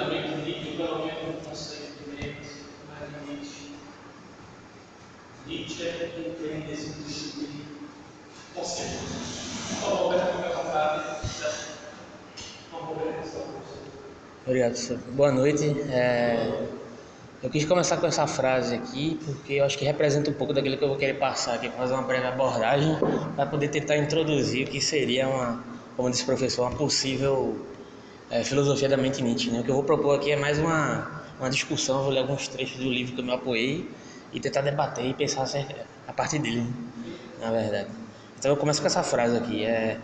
filosofia Nietzsche, pelo menos um conceito deles, mas Nietzsche. Nietzsche entende esse princípio de conceito. Então, Roberto, fica à vontade. Obrigado, senhor. Boa noite. É... Eu quis começar com essa frase aqui porque eu acho que representa um pouco daquilo que eu vou querer passar aqui, fazer uma breve abordagem para poder tentar introduzir o que seria uma, como disse o professor, uma possível é, filosofia da mente Nietzsche. Né? O que eu vou propor aqui é mais uma, uma discussão, eu vou ler alguns trechos do livro que eu me apoiei e tentar debater e pensar a partir dele, né? na verdade. Então eu começo com essa frase aqui, é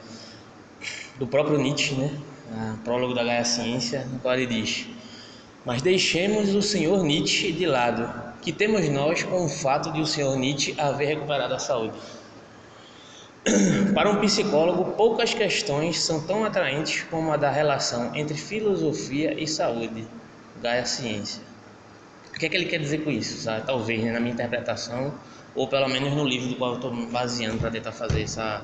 do próprio Nietzsche, né? a prólogo da Gaia Ciência, no qual ele diz: Mas deixemos o senhor Nietzsche de lado, que temos nós com o fato de o senhor Nietzsche haver recuperado a saúde. Para um psicólogo, poucas questões são tão atraentes como a da relação entre filosofia e saúde, Gaia Ciência. O que é que ele quer dizer com isso? Sabe? Talvez né, na minha interpretação, ou pelo menos no livro do qual eu estou baseando para tentar fazer essa,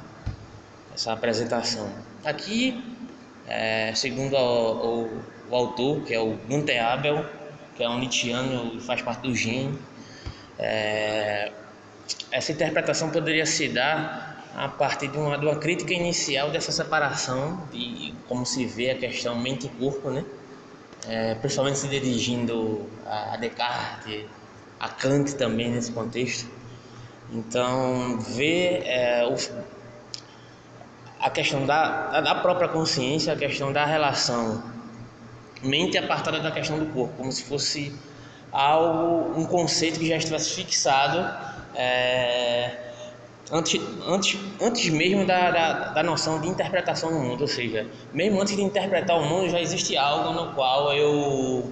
essa apresentação. Aqui é, segundo o, o, o, autor, que é o Gunther Abel, que é um Nietzscheano e faz parte do GEM, é, essa interpretação poderia se dar a partir de uma, de uma crítica inicial dessa separação de como se vê a questão mente e corpo, né? É, principalmente se dirigindo a, Descartes, a Kant também nesse contexto. Então, ver é, o, a questão da, da própria consciência, a questão da relação mente apartada da questão do corpo, como se fosse algo, um conceito que já estivesse fixado é, antes, antes, antes mesmo da, da, da, noção de interpretação do mundo, ou seja, mesmo antes de interpretar o mundo já existe algo no qual eu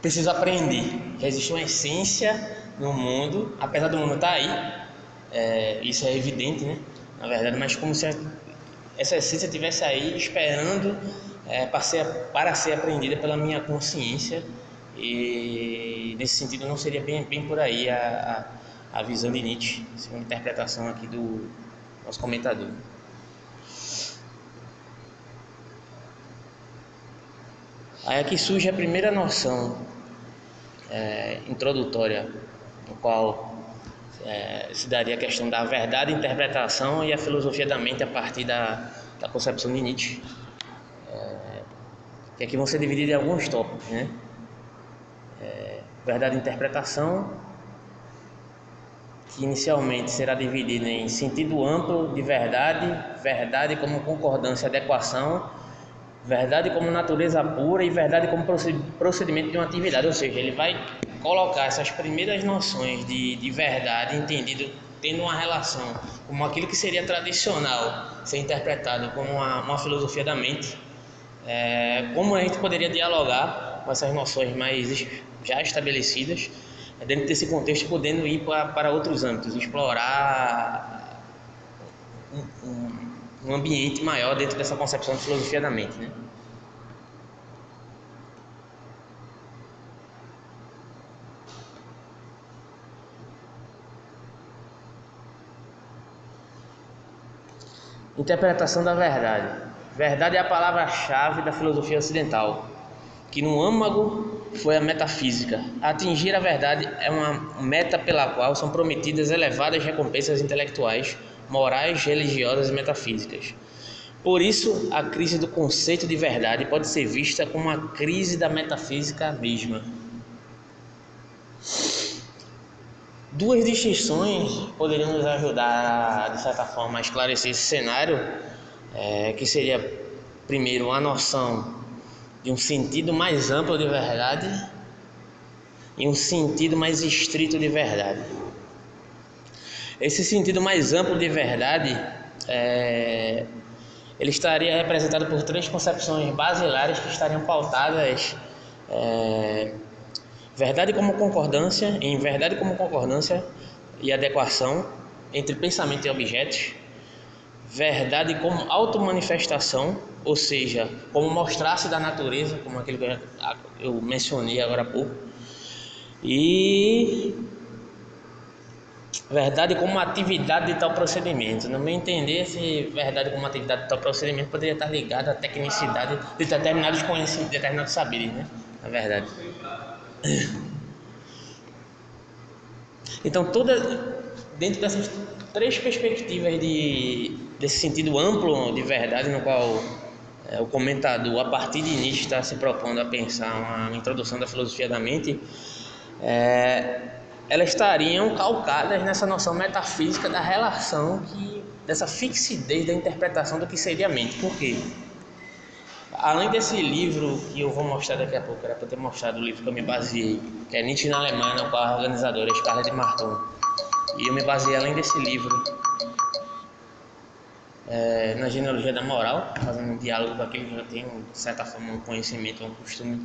preciso aprender, já existe uma essência no mundo, apesar do mundo estar tá aí, é, isso é evidente, né? Na verdade, mas como se essa essência estivesse aí esperando é, para, ser, para ser aprendida pela minha consciência e nesse sentido não seria bem, bem por aí a, a, a visão de Nietzsche, segundo a interpretação aqui do nosso comentador. Aí aqui surge a primeira noção é, introdutória, no qual é, se daria a questão da verdade, interpretação e a filosofia da mente a partir da, da concepção de Nietzsche. É, que aqui vão ser divididos em alguns tópicos, né? É, verdade interpretação, que inicialmente será dividida em sentido amplo de verdade, verdade como concordância adequação, verdade como natureza pura e verdade como procedimento de uma atividade, ou seja, ele vai colocar essas primeiras noções de, de verdade entendido tendo uma relação como aquilo que seria tradicional ser interpretado como uma, uma filosofia da mente, é, como a gente poderia dialogar com essas noções mais já estabelecidas dentro desse contexto, podendo ir para, para outros âmbitos, explorar um, um, um ambiente maior dentro dessa concepção de filosofia da mente, né? Interpretação da verdade. Verdade é a palavra-chave da filosofia ocidental, que no âmago foi a metafísica. Atingir a verdade é uma meta pela qual são prometidas elevadas recompensas intelectuais, morais, religiosas e metafísicas. Por isso, a crise do conceito de verdade pode ser vista como uma crise da metafísica mesma. Duas distinções poderiam nos ajudar, de certa forma, a esclarecer esse cenário, é, que seria, primeiro, a noção de um sentido mais amplo de verdade e um sentido mais estrito de verdade. Esse sentido mais amplo de verdade, é, ele estaria representado por três concepções basilares que estariam pautadas é, Verdade como concordância, em verdade como concordância e adequação entre pensamento e objetos. Verdade como automanifestação, ou seja, como mostrar-se da natureza, como aquilo que eu mencionei agora há pouco. E verdade como atividade de tal procedimento. No meu entender, se verdade como atividade de tal procedimento poderia estar ligado à tecnicidade de determinados conhecimentos, determinados saberes, né? na verdade. Então, toda dentro dessas três perspectivas de, desse sentido amplo de verdade, no qual é, o comentador, a partir de Nietzsche, está se propondo a pensar uma introdução da filosofia da mente, é, elas estariam calcadas nessa noção metafísica da relação que dessa fixidez da interpretação do que seria a mente. Por quê? Além desse livro que eu vou mostrar daqui a pouco, era para ter mostrado o livro que eu me baseei, que é Nietzsche na Alemanha, com a organizadora Scarlett Marton. E eu me baseei além desse livro é, na genealogia da moral, fazendo um diálogo com aquele que já tem, de certa forma, um conhecimento, um costume,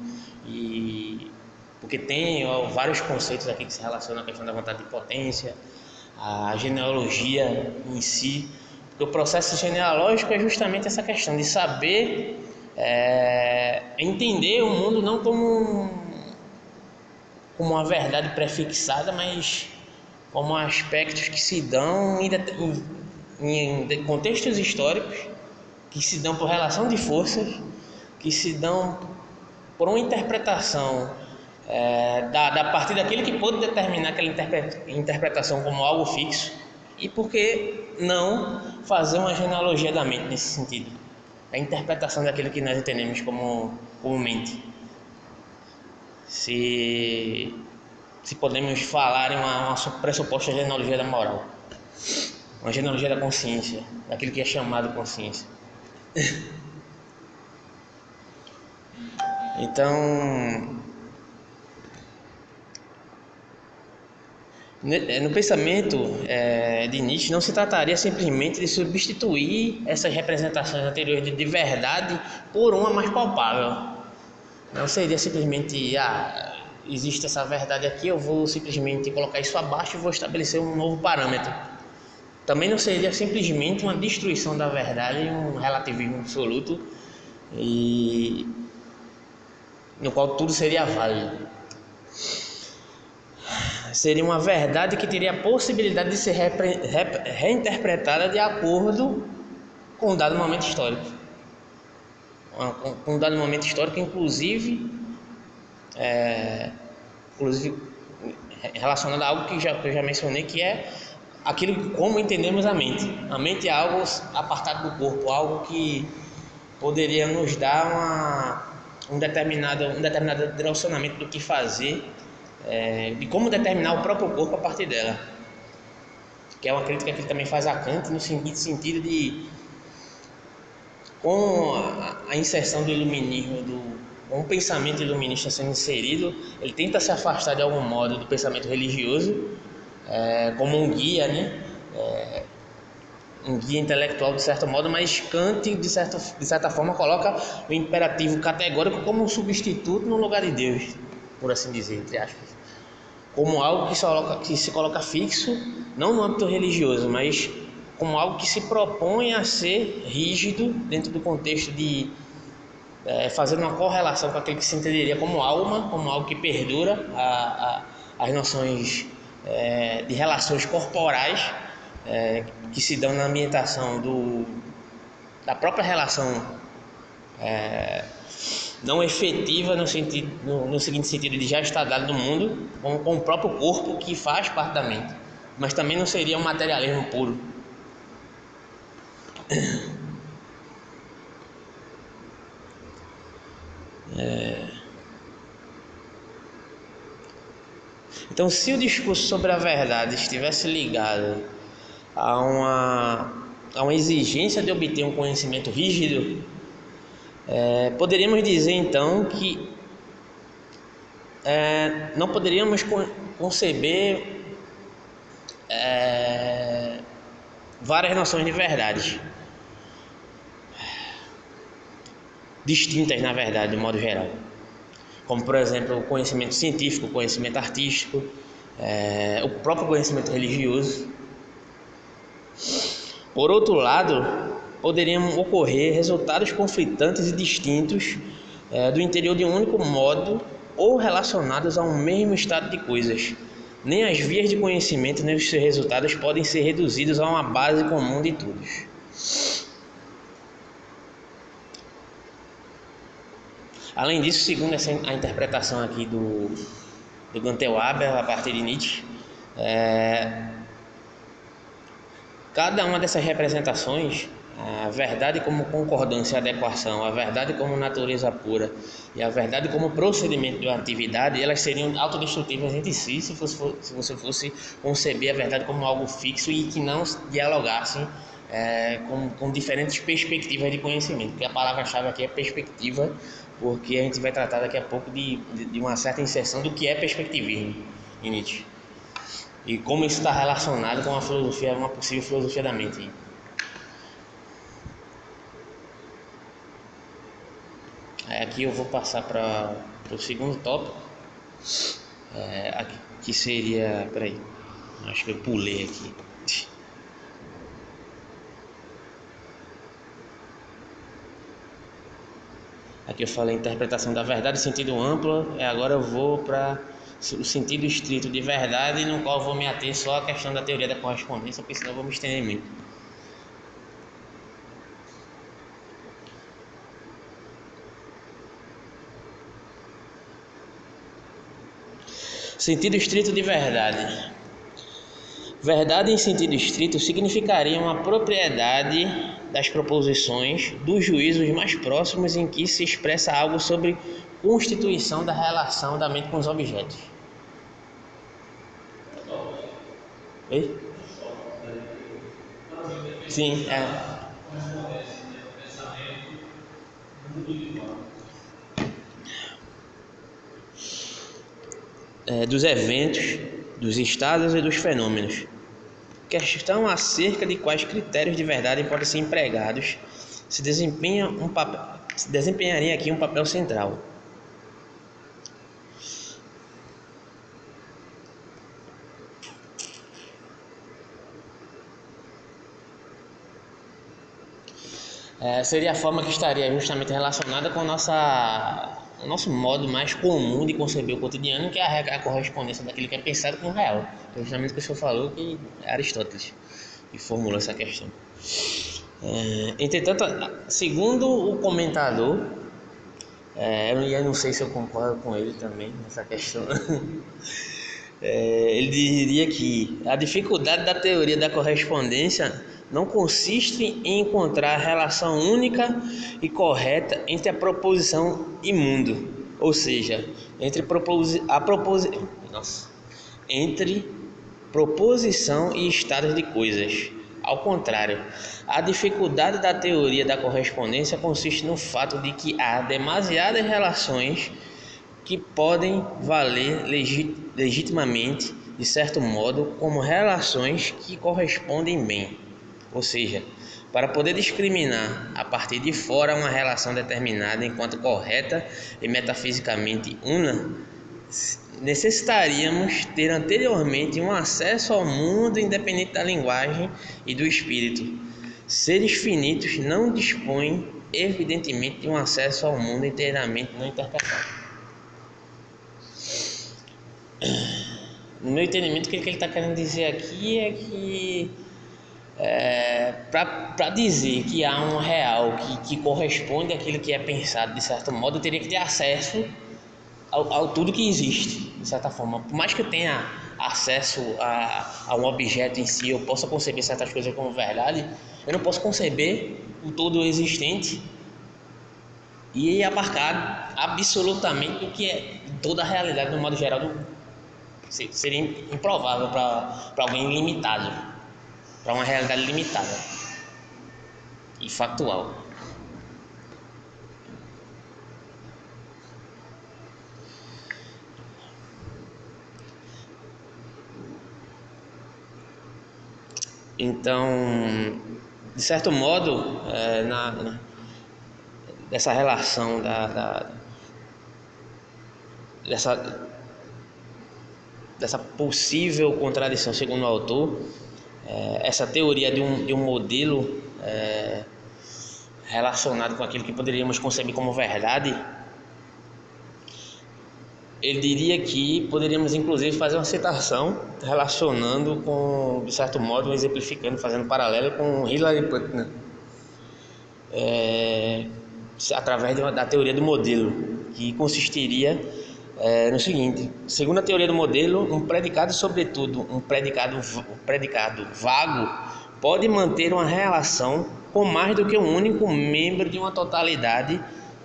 e porque tem ó, vários conceitos aqui que se relacionam à questão da vontade de potência, a genealogia em si, porque o processo genealógico é justamente essa questão de saber é, entender o mundo não como, como uma verdade prefixada, mas como aspectos que se dão em, em, contextos históricos, que se dão por relação de forças, que se dão por uma interpretação é, da, da partir daquele que pode determinar aquela interpretação como algo fixo e por que não fazer uma genealogia da mente nesse sentido a interpretação daquilo que nós entendemos como, como mente. Se, se podemos falar em uma, uma pressuposta genealogia da moral uma genealogia da consciência daquilo que é chamado consciência então É, no pensamento é, de Nietzsche, não se trataria simplesmente de substituir essas representações anteriores de, verdade por uma mais palpável. Não seria simplesmente, ah, existe essa verdade aqui, eu vou simplesmente colocar isso abaixo e vou estabelecer um novo parâmetro. Também não seria simplesmente uma destruição da verdade, um relativismo absoluto, e no qual tudo seria válido seria uma verdade que teria a possibilidade de ser repre, re, reinterpretada de acordo com um dado momento histórico. Com um dado momento histórico, inclusive, é, inclusive relacionado a algo que, já, que eu já mencionei, que é aquilo como entendemos a mente. A mente é algo apartado do corpo, algo que poderia nos dar uma, um, determinado, um determinado direcionamento do que fazer é, de como determinar o próprio corpo a partir dela. Que é uma crítica que ele também faz a Kant no sentido de com a, inserção do iluminismo, do, com o pensamento iluminista sendo inserido, ele tenta se afastar de algum modo do pensamento religioso, é, como um guia, né? É, um guia intelectual de certo modo, mas Kant de certa, de certa forma coloca o imperativo categórico como um substituto no lugar de Deus, por assim dizer, entre aspas como algo que se, coloca, que se coloca fixo, não no âmbito religioso, mas como algo que se propõe a ser rígido dentro do contexto de é, fazendo uma correlação com aquele que se entenderia como alma, como algo que perdura a, a, as noções é, de relações corporais é, que se dão na ambientação do, da própria relação é, não efetiva no, sentido, no, no, seguinte sentido de já estar dado no mundo, com, com o próprio corpo que faz parte da mente, mas também não seria um materialismo puro. É... Então, se o discurso sobre a verdade estivesse ligado a uma, a uma exigência de obter um conhecimento rígido, é, poderíamos dizer então que é, não poderíamos conceber é, várias noções de verdade distintas na verdade de modo geral como por exemplo o conhecimento científico o conhecimento artístico é, o próprio conhecimento religioso por outro lado poderiam ocorrer resultados conflitantes e distintos é, do interior de um único modo ou relacionados a um mesmo estado de coisas. Nem as vias de conhecimento nem os seus resultados podem ser reduzidos a uma base comum de todos. Além disso, segundo essa, a interpretação aqui do, do Gantel Haber, a partir de Nietzsche, é, cada uma dessas representações, a verdade como concordância e adequação, a verdade como natureza pura e a verdade como procedimento de uma atividade, elas seriam autodestrutivas entre si se, fosse, se você fosse conceber a verdade como algo fixo e que não dialogassem é, com, com diferentes perspectivas de conhecimento, porque a palavra-chave aqui é perspectiva, porque a gente vai tratar daqui a pouco de, de, uma certa inserção do que é perspectivismo em Nietzsche e como isso está relacionado com a filosofia, uma possível filosofia da mente. Aí aqui eu vou passar para o segundo tópico, é, aqui, que seria, peraí, acho que eu pulei aqui. Aqui eu falei interpretação da verdade, sentido amplo, e agora eu vou para o sentido estrito de verdade, no qual vou me ater só à questão da teoria da correspondência, porque senão eu vou me estender muito. Sentido estrito de verdade. Verdade em sentido estrito significaria uma propriedade das proposições dos juízos mais próximos em que se expressa algo sobre constituição da relação da mente com os objetos. Ei? Sim, é. é. Dos eventos, dos estados e dos fenômenos. Questão acerca de quais critérios de verdade podem ser empregados se desempenha um papel, se desempenharia aqui um papel central. é, seria a forma que estaria justamente relacionada com a nossa, o nosso modo mais comum de conceber o cotidiano, que é a, correspondência daquilo que é pensado com o real. É justamente o que o senhor falou, que é Aristóteles que formulou essa questão. É, entretanto, segundo o comentador, é, eu não sei se eu concordo com ele também nessa questão. É, ele diria que a dificuldade da teoria da correspondência não consiste em encontrar a relação única e correta entre a proposição e mundo, ou seja, entre proposi a proposi Nossa. entre proposição e estados de coisas. Ao contrário, a dificuldade da teoria da correspondência consiste no fato de que há demasiadas relações que podem valer legitimamente, de certo modo, como relações que correspondem bem. Ou seja, para poder discriminar a partir de fora uma relação determinada enquanto correta e metafisicamente una, necessitaríamos ter anteriormente um acesso ao mundo independente da linguagem e do espírito. Seres finitos não dispõem, evidentemente, de um acesso ao mundo inteiramente não interpretado. No meu entendimento, o que ele está querendo dizer aqui é que é, para dizer que há um real que, que corresponde àquilo que é pensado de certo modo, eu teria que ter acesso ao, ao, tudo que existe, de certa forma. Por mais que eu tenha acesso a, a um objeto em si, eu possa conceber certas coisas como verdade, eu não posso conceber o todo existente e abarcar absolutamente o que é toda a realidade, no modo geral, do, seria improvável para alguém limitado para uma realidade limitada e factual. Então, de certo modo, é, na, na, dessa relação da, da, dessa, dessa possível contradição, segundo o autor, é, essa teoria de um, de um modelo é, relacionado com aquilo que poderíamos conceber como verdade, ele diria que poderíamos inclusive fazer uma citação relacionando com, de certo modo, exemplificando, fazendo paralelo com Hillary Putnam, é, através da teoria do modelo, que consistiria é, no seguinte: segundo a teoria do modelo, um predicado, sobretudo um predicado, um predicado vago, pode manter uma relação com mais do que um único membro de uma totalidade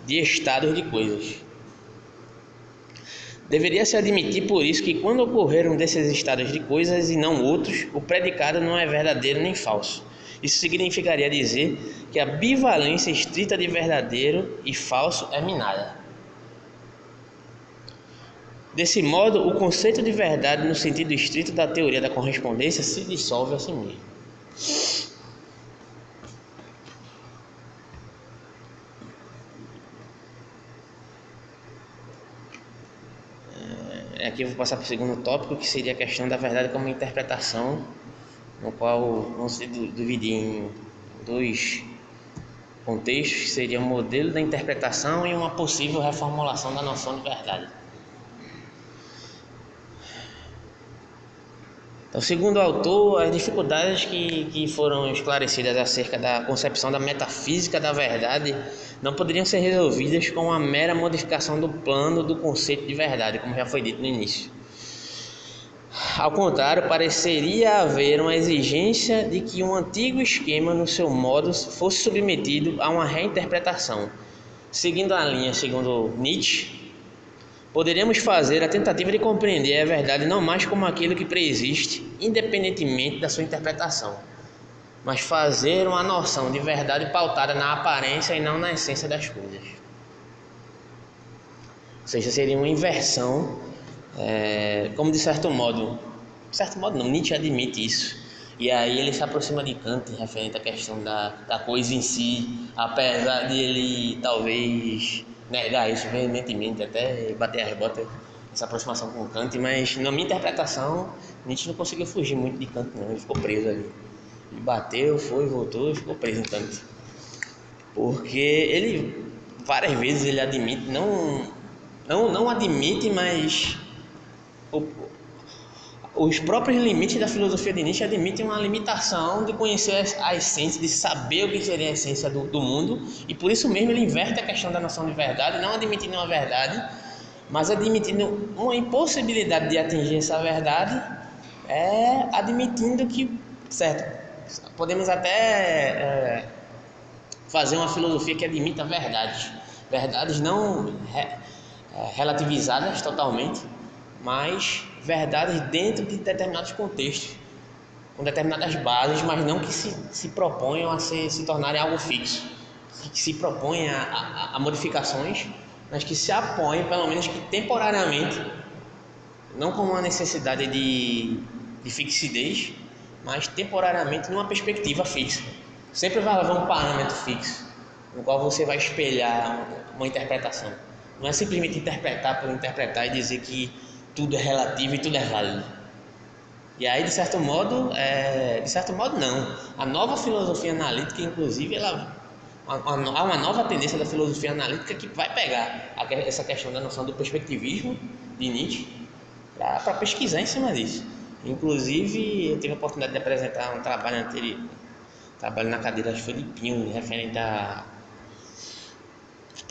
de estados de coisas. Deveria se admitir, por isso, que quando ocorrer um desses estados de coisas e não outros, o predicado não é verdadeiro nem falso. Isso significaria dizer que a bivalência estrita de verdadeiro e falso é minada. Desse modo, o conceito de verdade no sentido estrito da teoria da correspondência se dissolve a si mesmo. É, aqui eu vou passar para o segundo tópico, que seria a questão da verdade como interpretação, no qual vamos dividir em dois contextos, que seria o modelo da interpretação e uma possível reformulação da noção de verdade. Então, segundo o autor, as dificuldades que, que foram esclarecidas acerca da concepção da metafísica da verdade não poderiam ser resolvidas com uma mera modificação do plano do conceito de verdade, como já foi dito no início. Ao contrário, pareceria haver uma exigência de que um antigo esquema, no seu modo, fosse submetido a uma reinterpretação. Seguindo a linha, segundo Nietzsche, Poderíamos fazer a tentativa de compreender a verdade não mais como aquilo que preexiste, independentemente da sua interpretação, mas fazer uma noção de verdade pautada na aparência e não na essência das coisas. Ou seja, seria uma inversão, é, como de certo modo, de certo modo não, Nietzsche admite isso. E aí ele se aproxima de Kant referente à questão da, da coisa em si, apesar de ele talvez negar isso veementemente, até bater as botas, essa aproximação com Kant, mas na minha interpretação, Nietzsche não conseguiu fugir muito de Kant, não, ele ficou preso ali. Ele bateu, foi, voltou e ficou preso em Kant. Porque ele, várias vezes, ele admite, não, não, não admite, mas o, os próprios limites da filosofia de Nietzsche admitem uma limitação de conhecer a essência, de saber o que seria a essência do, do mundo, e por isso mesmo ele inverte a questão da noção de verdade, não admitindo uma verdade, mas admitindo uma impossibilidade de atingir essa verdade, é admitindo que, certo, podemos até é, fazer uma filosofia que admita verdades, verdades não re, é, relativizadas totalmente, mas verdades dentro de determinados contextos, com determinadas bases, mas não que se, se proponham a se, se tornarem algo fixo, que se propõem a, a, a modificações, mas que se apoiem, pelo menos que temporariamente, não com uma necessidade de, de fixidez, mas temporariamente numa perspectiva fixa. Sempre vai haver um parâmetro fixo, no qual você vai espelhar uma interpretação. Não é simplesmente interpretar por interpretar e dizer que tudo é relativo e tudo é válido. E aí, de certo modo, é, de certo modo não. A nova filosofia analítica, inclusive, ela há uma nova tendência da filosofia analítica que vai pegar essa questão da noção do perspectivismo de Nietzsche para pesquisar em cima disso. Inclusive, eu tive a oportunidade de apresentar um trabalho anterior, trabalho na cadeira, de Pinho, referente a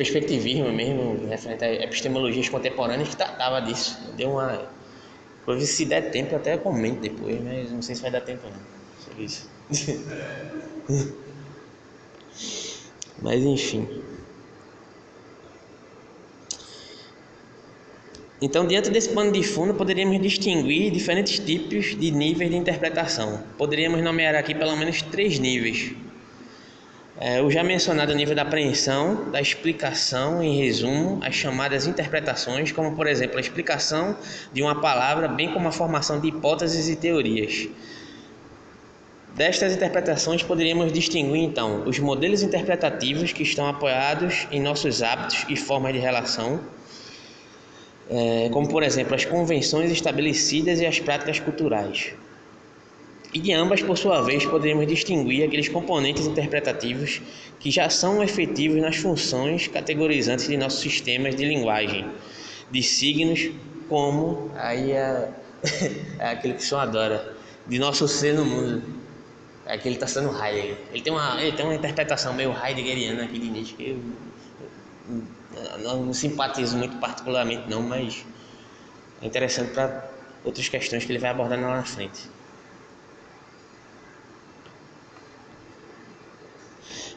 perspectivismo mesmo, referente a epistemologias contemporâneas, que tratava disso. Deu uma. Se der tempo, eu até comento depois, mas não sei se vai dar tempo não sobre isso. mas enfim. Então, diante desse pano de fundo, poderíamos distinguir diferentes tipos de níveis de interpretação. Poderíamos nomear aqui pelo menos três níveis. É, o já mencionado nível da apreensão, da explicação, em resumo, as chamadas interpretações, como por exemplo a explicação de uma palavra, bem como a formação de hipóteses e teorias. Destas interpretações poderíamos distinguir então os modelos interpretativos que estão apoiados em nossos hábitos e formas de relação, é, como por exemplo as convenções estabelecidas e as práticas culturais. E de ambas, por sua vez, poderemos distinguir aqueles componentes interpretativos que já são efetivos nas funções categorizantes de nossos sistemas de linguagem, de signos, como aí é, é aquele que o senhor adora, de nosso ser no mundo. É que está sendo Heidegger. Ele tem, uma, ele tem uma interpretação meio heideggeriana aqui de Nietzsche que eu, não, não simpatizo muito particularmente não, mas é interessante para outras questões que ele vai abordando lá na frente.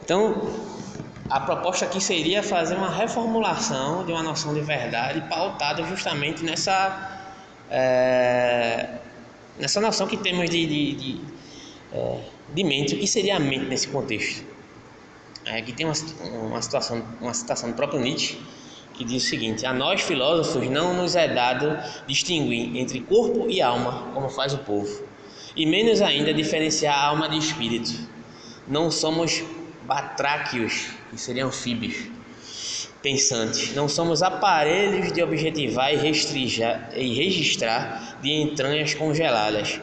Então, a proposta aqui seria fazer uma reformulação de uma noção de verdade pautada justamente nessa é, nessa noção que temos de, de, de, é, de mente, o que seria a mente nesse contexto. É, aqui tem uma, uma, situação, uma citação do próprio Nietzsche que diz o seguinte: A nós filósofos não nos é dado distinguir entre corpo e alma, como faz o povo, e menos ainda diferenciar alma de espírito. Não somos batráquios, que seriam anfíbios, pensantes. Não somos aparelhos de objetivar e, e registrar de entranhas congeladas.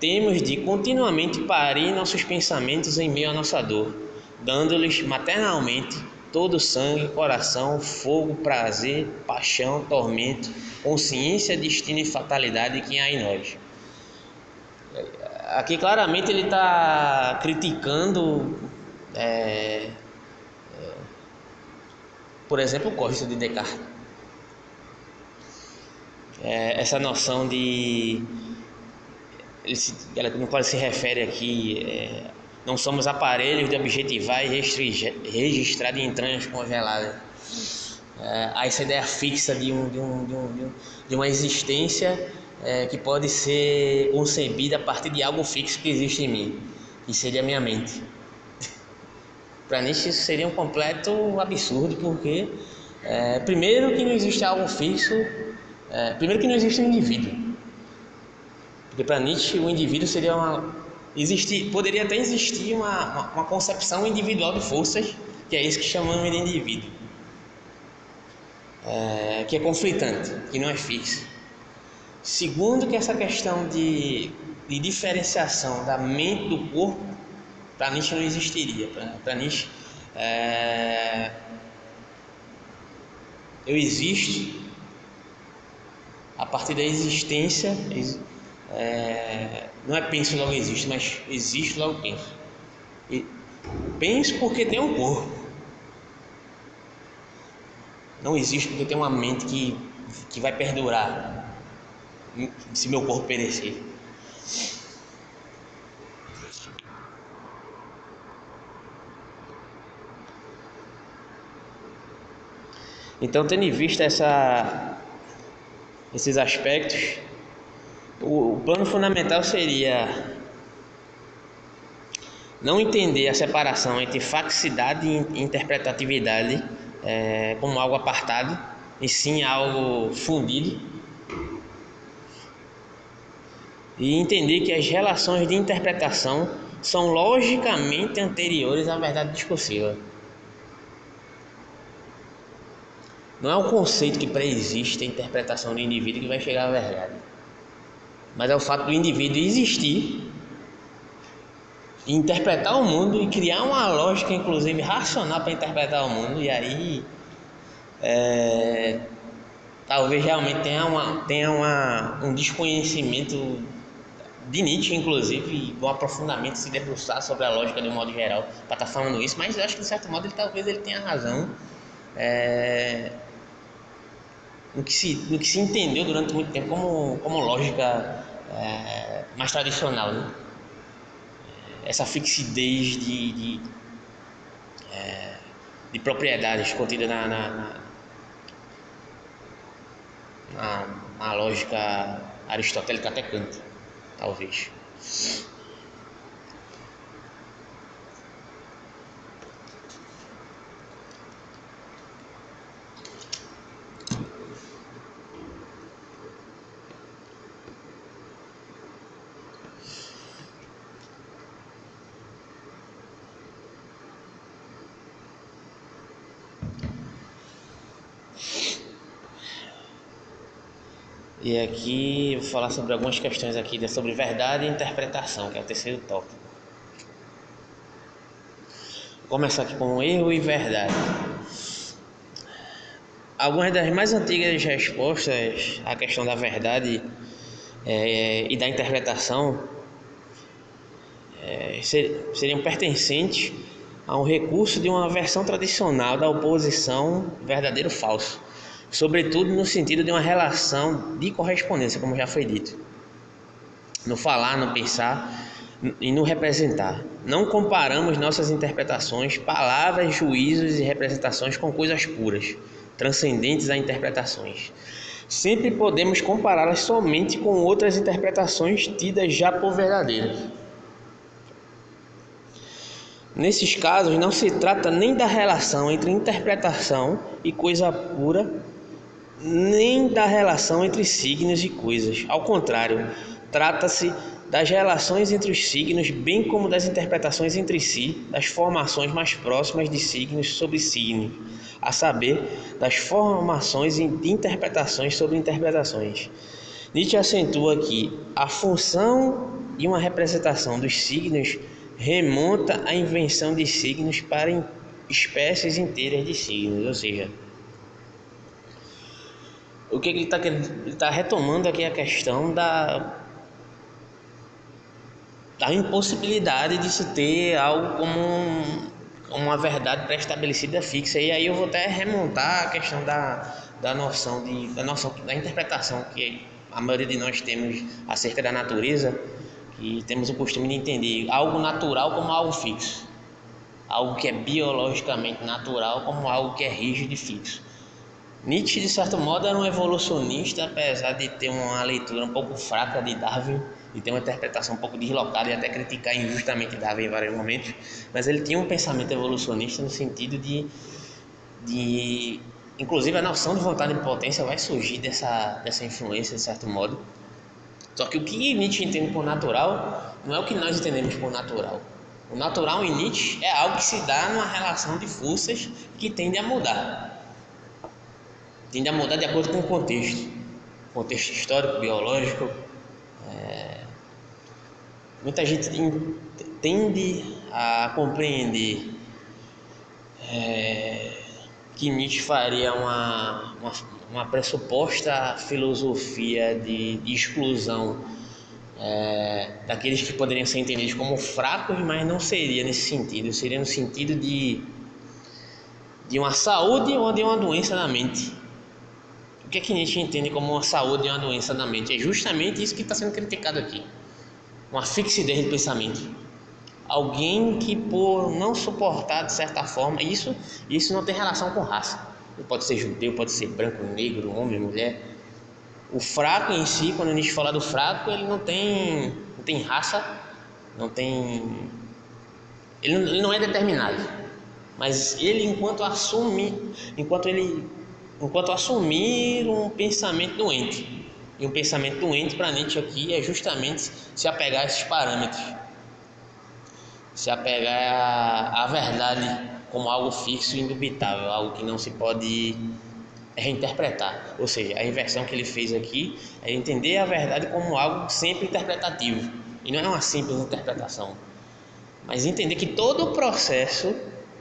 Temos de continuamente parir nossos pensamentos em meio à nossa dor, dando-lhes maternalmente todo sangue, coração, fogo, prazer, paixão, tormento, consciência, destino e fatalidade que há em nós. Aqui claramente ele está criticando é, é, por exemplo, o Costa de Descartes. É, essa noção de. Ele se, ela, no qual se refere aqui, é, não somos aparelhos de objetivar e registrar de entranhas congeladas. É, há essa ideia fixa de, um, de, um, de, um, de uma existência é, que pode ser concebida a partir de algo fixo que existe em mim, que seria a minha mente. Para Nietzsche isso seria um completo absurdo, porque é, primeiro que não existe algo fixo, é, primeiro que não existe um indivíduo. Porque para Nietzsche o indivíduo seria uma. Existir, poderia até existir uma, uma, uma concepção individual de forças, que é isso que chamamos de indivíduo. É, que é conflitante, que não é fixo. Segundo, que essa questão de, de diferenciação da mente do corpo para Nietzsche não existiria. Para Nietzsche, é... eu existo a partir da existência. É... não é penso logo existo, mas existo logo penso. E penso porque tem um corpo. Não existe porque tem uma mente que, que vai perdurar se meu corpo perecer. Então, tendo em vista essa, esses aspectos, o, o plano fundamental seria não entender a separação entre faxicidade e interpretatividade é, como algo apartado, e sim algo fundido. E entender que as relações de interpretação são logicamente anteriores à verdade discursiva. Não é o conceito que pré-existe a interpretação do indivíduo que vai chegar à verdade. Mas é o fato do indivíduo existir, interpretar o mundo e criar uma lógica, inclusive racional, para interpretar o mundo. E aí, é, talvez realmente tenha, uma, tenha uma, um desconhecimento de Nietzsche, inclusive, um aprofundamento, se debruçar sobre a lógica de um modo geral, para estar tá falando isso. Mas eu acho que, de certo modo, ele, talvez ele tenha razão. É, no que se, no que se entendeu durante muito tempo como, como lógica é, mais tradicional. Né? Essa fixidez de, de, é, de propriedades contida na, na, na, na, na lógica aristotélica até Kant, talvez. E aqui vou falar sobre algumas questões aqui né, sobre verdade e interpretação, que é o terceiro tópico. Vou começar aqui com erro e verdade. Algumas das mais antigas respostas à questão da verdade é, e da interpretação é, ser, seriam pertencentes a um recurso de uma versão tradicional da oposição verdadeiro-falso, sobretudo no sentido de uma relação de correspondência, como já foi dito. No falar, no pensar e no representar. Não comparamos nossas interpretações, palavras, juízos e representações com coisas puras, transcendentes a interpretações. Sempre podemos compará-las somente com outras interpretações tidas já por verdadeiras. Nesses casos, não se trata nem da relação entre interpretação e coisa pura, nem da relação entre signos e coisas. Ao contrário, trata-se das relações entre os signos, bem como das interpretações entre si, das formações mais próximas de signos sobre signos, a saber, das formações de interpretações sobre interpretações. Nietzsche acentua que a função de uma representação dos signos remonta à invenção de signos para espécies inteiras de signos, ou seja, o que ele está tá retomando aqui é a questão da, da impossibilidade de se ter algo como um, uma verdade pré-estabelecida fixa. E aí eu vou até remontar a questão da, da noção de da noção da interpretação que a maioria de nós temos acerca da natureza que temos o costume de entender algo natural como algo fixo, algo que é biologicamente natural como algo que é rígido e fixo. Nietzsche, de certo modo, era um evolucionista, apesar de ter uma leitura um pouco fraca de Darwin e ter uma interpretação um pouco deslocada e até criticar injustamente Darwin em vários momentos, mas ele tinha um pensamento evolucionista no sentido de, de inclusive a noção de vontade e potência vai surgir dessa, dessa influência, de certo modo. Só que o que Nietzsche entende por natural não é o que nós entendemos por natural. O natural em Nietzsche é algo que se dá numa relação de forças que tende a mudar. Tende a mudar de acordo com o contexto. Contexto histórico, biológico. É... Muita gente tende a compreender é... que Nietzsche faria uma, uma uma pressuposta filosofia de, de exclusão é, daqueles que poderiam ser entendidos como fracos, mas não seria nesse sentido, seria no sentido de, de uma saúde ou de uma doença da mente. O que é que Nietzsche entende como uma saúde e uma doença da mente? É justamente isso que está sendo criticado aqui. Uma fixidez de pensamento. Alguém que por não suportar de certa forma, isso, isso não tem relação com raça pode ser judeu, pode ser branco, negro, homem, mulher. O fraco em si, quando a gente fala do fraco, ele não tem, não tem raça, não tem. Ele não, ele não é determinado. Mas ele, enquanto assume, enquanto ele, enquanto assumir um pensamento doente, e um pensamento doente para Nietzsche aqui é justamente se apegar a esses parâmetros, se apegar à, verdade como algo fixo e indubitável, algo que não se pode reinterpretar. Ou seja, a inversão que ele fez aqui é entender a verdade como algo sempre interpretativo. E não é uma simples interpretação, mas entender que todo o processo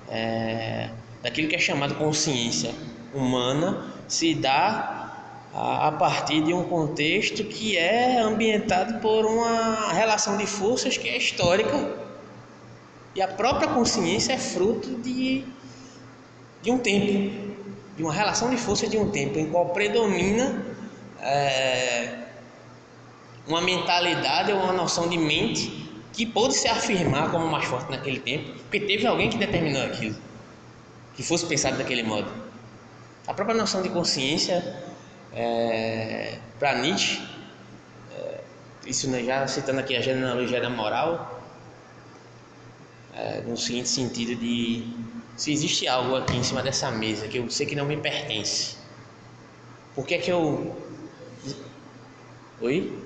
é, daquilo que é chamado consciência humana se dá a, partir de um contexto que é ambientado por uma relação de forças que é histórica e a própria consciência é fruto de, de um tempo, de uma relação de força de um tempo em qual predomina é, uma mentalidade ou uma noção de mente que pôde se afirmar como mais forte naquele tempo, porque teve alguém que determinou aquilo, que fosse pensado daquele modo. A própria noção de consciência, é, para Nietzsche, é, isso já citando aqui a genealogia da moral, é, no seguinte sentido de se existe algo aqui em cima dessa mesa que eu sei que não me pertence, por que é que eu. Oi?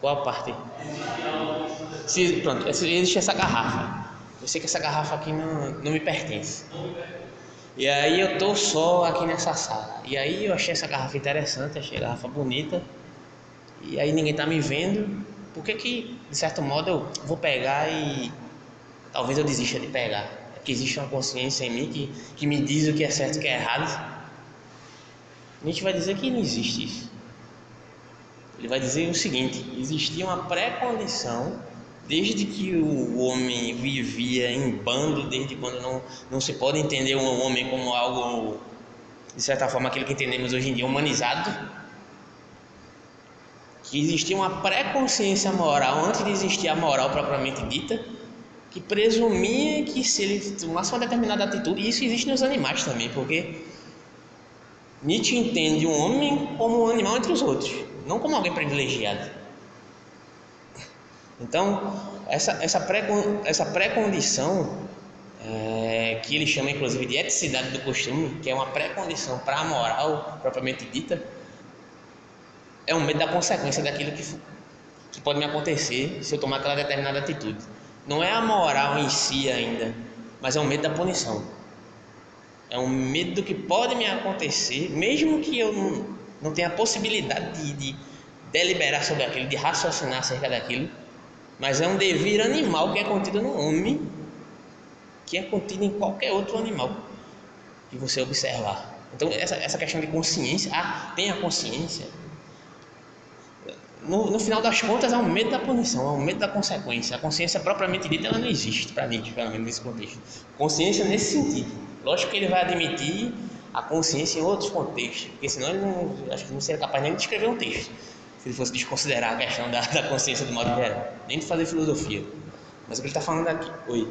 Qual parte? Se, pronto, existe essa garrafa. Eu sei que essa garrafa aqui não, não me pertence. E aí eu tô só aqui nessa sala. E aí eu achei essa garrafa interessante, achei a garrafa bonita. E aí ninguém tá me vendo. Por que que, de certo modo, eu vou pegar e talvez eu desista de pegar. É que existe uma consciência em mim que, que me diz o que é certo e o que é errado. A gente vai dizer que não existe isso. Ele vai dizer o seguinte: existia uma pré-condição desde que o homem vivia em bando, desde quando não, não se pode entender o homem como algo, de certa forma, aquilo que entendemos hoje em dia, humanizado, que existia uma pré-consciência moral antes de existir a moral propriamente dita, que presumia que se ele tomasse uma determinada atitude, e isso existe nos animais também, porque Nietzsche entende o homem como um animal entre os outros, não como alguém privilegiado. Então, essa, essa, pré, essa pré-condição, é, que ele chama inclusive de eticidade do costume, que é uma pré-condição para a moral propriamente dita, é um medo da consequência daquilo que, que pode me acontecer se eu tomar aquela determinada atitude. Não é a moral em si ainda, mas é um medo da punição. É um medo do que pode me acontecer, mesmo que eu não, não tenha a possibilidade de, de deliberar sobre aquilo, de raciocinar acerca daquilo, mas é um devir animal que é contido no homem, que é contido em qualquer outro animal que você observar. Então, essa, essa questão de consciência, ah, tem a consciência, no, no, final das contas, há um medo da punição, há um medo da consequência. A consciência propriamente dita ela não existe para Nietzsche, pelo menos nesse contexto. Consciência nesse sentido. Lógico que ele vai admitir a consciência em outros contextos, porque senão ele não, acho que não seria capaz nem de escrever um texto, se ele fosse desconsiderar a questão da, da consciência do modo geral, nem de fazer filosofia. Mas o que ele está falando aqui. Oi.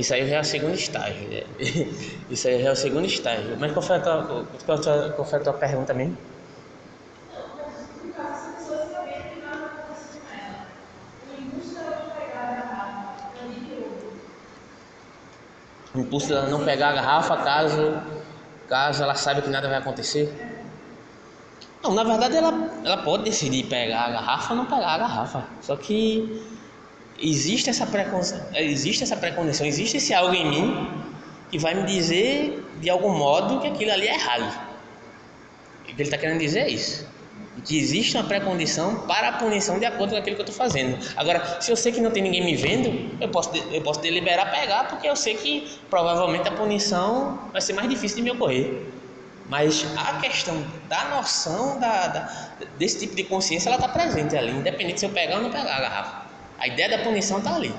Isso aí já é o segundo estágio. Né? Isso aí já é o segundo estágio. Mas qual foi a tua, qual tua, qual foi a tua pergunta mesmo? O impulso dela não pegar a garrafa caso, caso ela saiba que nada vai acontecer? Não, na verdade ela, ela pode decidir pegar a garrafa ou não pegar a garrafa. Só que existe essa precondição, existe essa precondição, existe esse algo em mim que vai me dizer de algum modo que aquilo ali é errado. O que ele está querendo dizer é isso. Que existe uma precondição para a punição de acordo com aquilo que eu estou fazendo. Agora, se eu sei que não tem ninguém me vendo, eu posso, eu posso deliberar pegar, porque eu sei que provavelmente a punição vai ser mais difícil de me ocorrer. Mas a questão da noção da, da desse tipo de consciência, ela está presente ali, independente se eu pegar ou não pegar a garrafa. A ideia da punição está ali.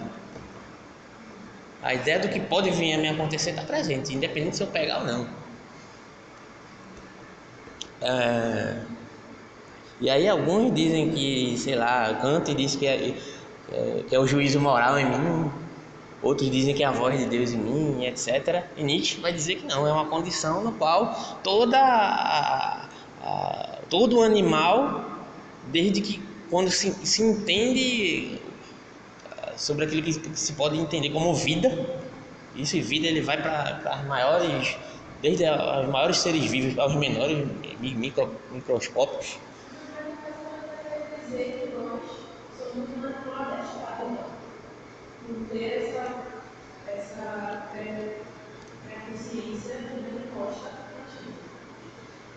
A ideia do que pode vir a me acontecer está presente, independente se eu pegar ou não. É... E aí alguns dizem que, sei lá, Kant diz que é, é, que é o juízo moral em mim, outros dizem que é a voz de Deus em mim, etc. E Nietzsche vai dizer que não, é uma condição no qual toda a, a, todo animal, desde que quando se, se entende sobre aquilo que se pode entender como vida. Isso e vida ele vai para as maiores, desde os maiores seres vivos aos menores, micro, microscópicos.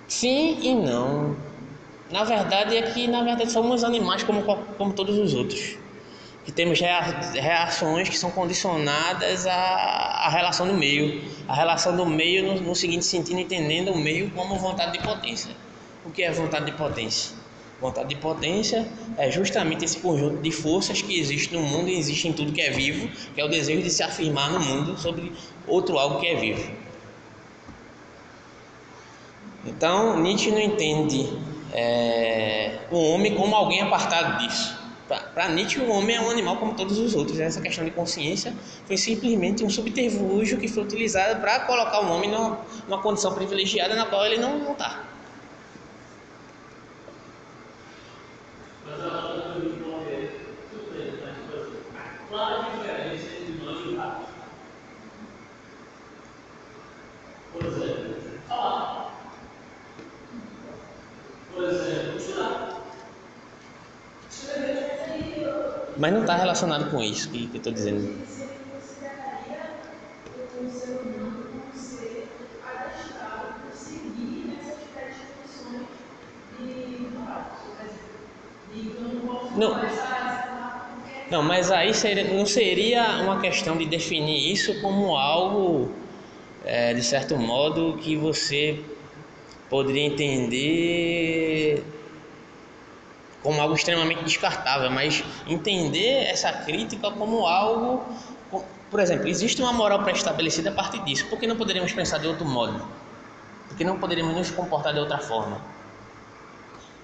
Sim e não. Na verdade é que na verdade somos animais como, como todos os outros que temos reações que são condicionadas à, à relação do meio. A relação do meio no, no, seguinte sentido, entendendo o meio como vontade de potência. O que é vontade de potência? Vontade de potência é justamente esse conjunto de forças que existe no mundo e existe em tudo que é vivo, que é o desejo de se afirmar no mundo sobre outro algo que é vivo. Então, Nietzsche não entende é, o homem como alguém apartado disso. Para Nietzsche, o homem é um animal como todos os outros. Essa questão de consciência foi simplesmente um subterfúgio que foi utilizado para colocar o homem numa, numa, condição privilegiada na qual ele não está. mas não está relacionado com isso que, que eu estou dizendo. Não, não, mas aí seria, não seria uma questão de definir isso como algo, é, de certo modo, que você poderia entender como algo extremamente descartável, mas entender essa crítica como algo. Por exemplo, existe uma moral pré-estabelecida a partir disso. Por que não poderíamos pensar de outro modo? Por que não poderíamos nos comportar de outra forma?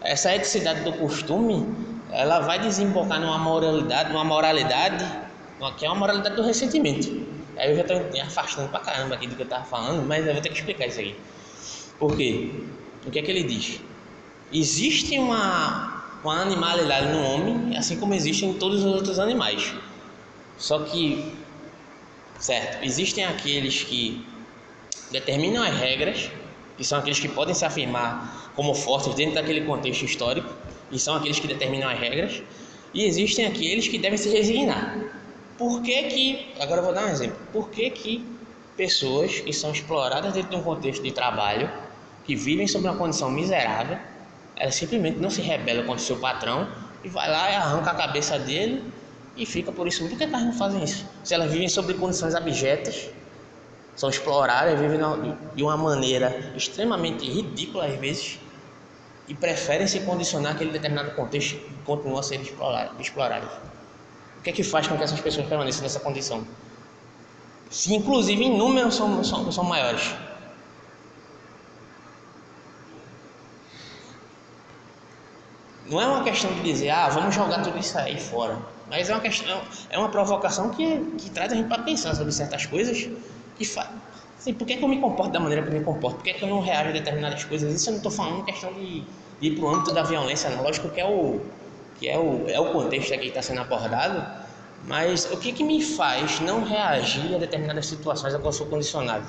Essa eticidade do costume, ela vai desembocar numa moralidade, numa moralidade, que é uma moralidade do ressentimento. Aí eu já estou me afastando pra caramba aqui do que eu estava falando, mas eu vou ter que explicar isso aqui. Por quê? O que é que ele diz? Existe uma, uma animalidade no homem, assim como existe em todos os outros animais. Só que, certo, existem aqueles que determinam as regras, que são aqueles que podem se afirmar como fortes dentro daquele contexto histórico, e são aqueles que determinam as regras, e existem aqueles que devem se resignar. Por que que, agora eu vou dar um exemplo, por que que pessoas que são exploradas dentro de um contexto de trabalho que vivem sob uma condição miserável, ela simplesmente não se rebela contra o seu patrão e vai lá e arranca a cabeça dele e fica por isso. Por que elas não fazem isso? Se elas vivem sob condições abjetas, são exploradas, vivem de uma maneira extremamente ridícula às vezes e preferem se condicionar àquele determinado contexto e continuam a ser explorados. O que é que faz com que essas pessoas permaneçam nessa condição? Se inclusive em número são, são, são maiores. Não é uma questão de dizer, ah, vamos jogar tudo isso aí fora. Mas é uma questão, é uma provocação que, que traz a gente para pensar sobre certas coisas e. Assim, por que, que, eu me comporto da maneira que eu me comporto? Por que, que eu não reajo a determinadas coisas? Isso eu não estou falando questão de, de ir para o âmbito da violência, não. Lógico que é o, que é o, é o contexto aqui que está sendo abordado, mas o que, que me faz não reagir a determinadas situações a qual eu sou condicionado?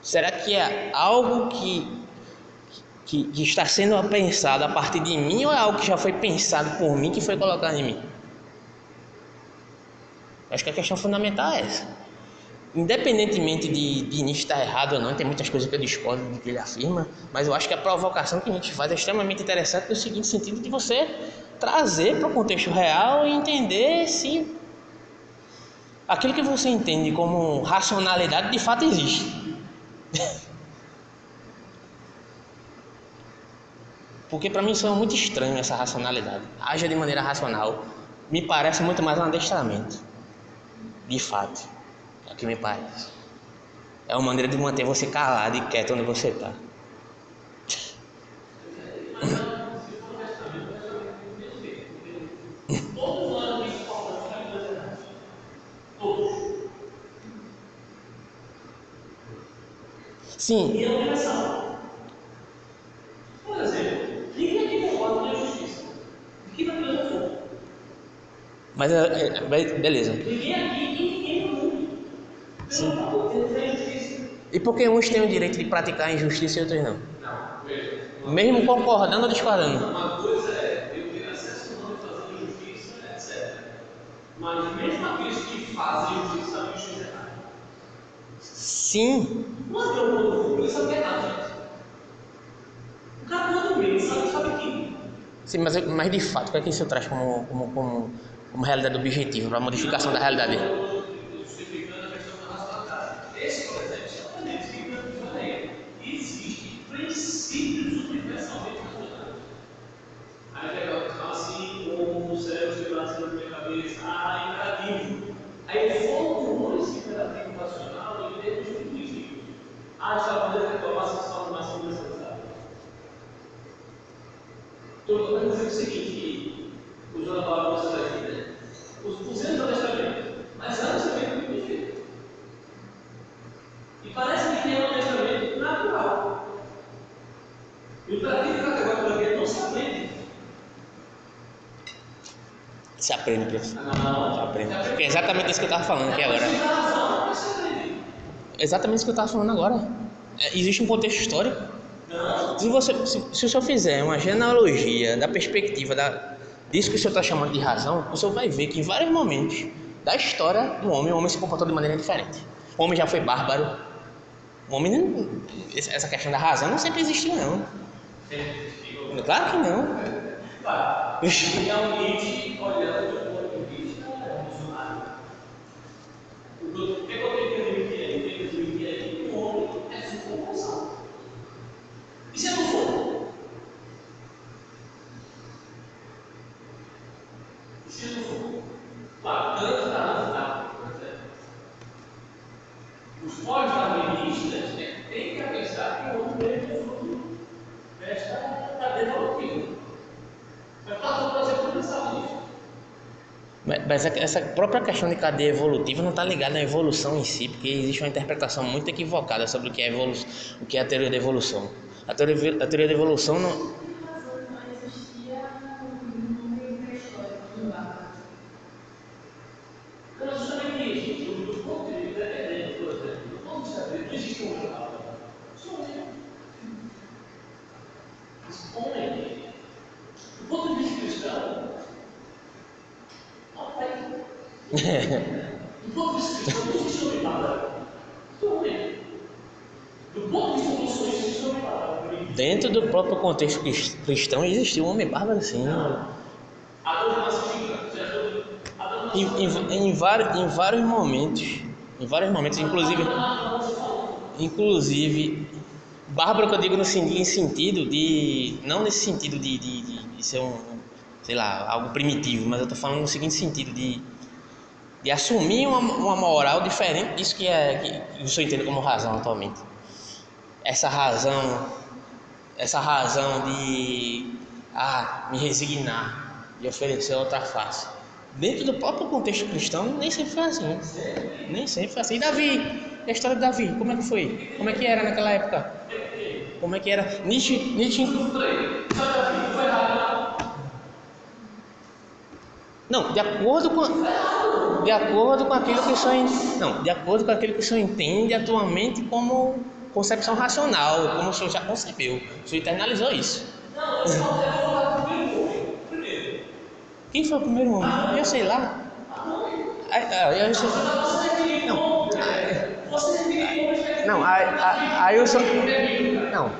Será que é algo que que, que, está sendo pensado a partir de mim ou é algo que já foi pensado por mim que foi colocado em mim? Acho que a questão fundamental é essa. Independentemente de, de Nietzsche estar errado ou não, tem muitas coisas que eu discordo do que ele afirma, mas eu acho que a provocação que Nietzsche faz é extremamente interessante no seguinte sentido de você trazer para o contexto real e entender se aquilo que você entende como racionalidade de fato existe. Porque para mim isso é muito estranho, essa racionalidade. Haja de maneira racional. Me parece muito mais um adestramento. De fato. É o que me parece. É uma maneira de manter você calado e quieto onde você está. Sim. E é universal. Mas é, é, beleza. Ninguém aqui, ninguém no mundo. Sim. E por que uns têm o direito de praticar a injustiça e outros não? Não, veja. Mesmo concordando ou discordando? Uma coisa é eu ter acesso ou não fazer injustiça, etc. Mas mesmo aqueles que fazem injustiça sabem justiça errada. Sim. Não é o mundo público, ele sabe que é errado, gente. O cara quando meio sabe, sabe que. Sim, mas, mas de fato, o que é que isso traz como, como, como como realidade objetiva, para modificação da realidade. Que eu estava falando aqui agora. Exatamente isso que eu estava falando agora. É, existe um contexto histórico. Se, você, se, se o senhor fizer uma genealogia da perspectiva da, disso que o senhor está chamando de razão, o senhor vai ver que em vários momentos da história do homem, o homem se comportou de maneira diferente. O homem já foi bárbaro. O homem, não, essa questão da razão não sempre existiu, não. Claro que não. realmente olhando do ponto de vista revolucionário. O que eu tenho que admitir aí? Eu tenho que admitir aí que o homem é subcompensado. E se eu não for? E se eu não for? Claro, tanto está não dá. Os pós-darwinistas né, têm que pensar que o homem é fruto desta cadeia evolutiva. Mas Platão, por exemplo, não sabe disso. Mas mas essa própria questão de cadeia evolutiva não está ligada à evolução em si, porque existe uma interpretação muito equivocada sobre o que é, evolu o que é a teoria da evolução. A teoria, a teoria da evolução não, Por que razão não existia no meio pré-histórico do Bárbaro? Então, justamente isso. Do, do ponto de vista acadêmico, por exemplo, do ponto de vista acadêmico, não existe um jornal. Só um exemplo. Mas, homem, do ponto de vista cristão, não tem. Do ponto de vista cristão, não existe homem padrão. Só homem. Do ponto de vista evolução, existe homem padrão. dentro do próprio contexto cris- cristão existiu um homem bárbaro sim. A dor massiva, certo? A dor Em, em, em, vários, em vários momentos, em vários momentos, inclusive, inclusive, bárbaro que eu digo no sentido de, não nesse sentido de, de, de, de ser um, sei lá, algo primitivo, mas eu estou falando no seguinte sentido de, de assumir uma, uma moral diferente disso que é que, que o senhor entende como razão atualmente. Essa razão, essa razão de ah, me resignar, de oferecer outra face. Dentro do próprio contexto cristão, nem sempre foi assim. Nem sempre foi assim. E Davi, a história de Davi, como é que foi? Como é que era naquela época? Como é que era? Nietzsche, Nietzsche Não, de acordo com de acordo com aquilo que o senhor en- não, de acordo com aquilo que o senhor entende atualmente como concepção racional, como o senhor já concebeu. O senhor internalizou isso. Não, eu só quero falar primeiro. Primeiro. Quem foi o primeiro homem? Eu sei lá. Aí, aí, eu sei- Não. Não, aí, eu só. Não.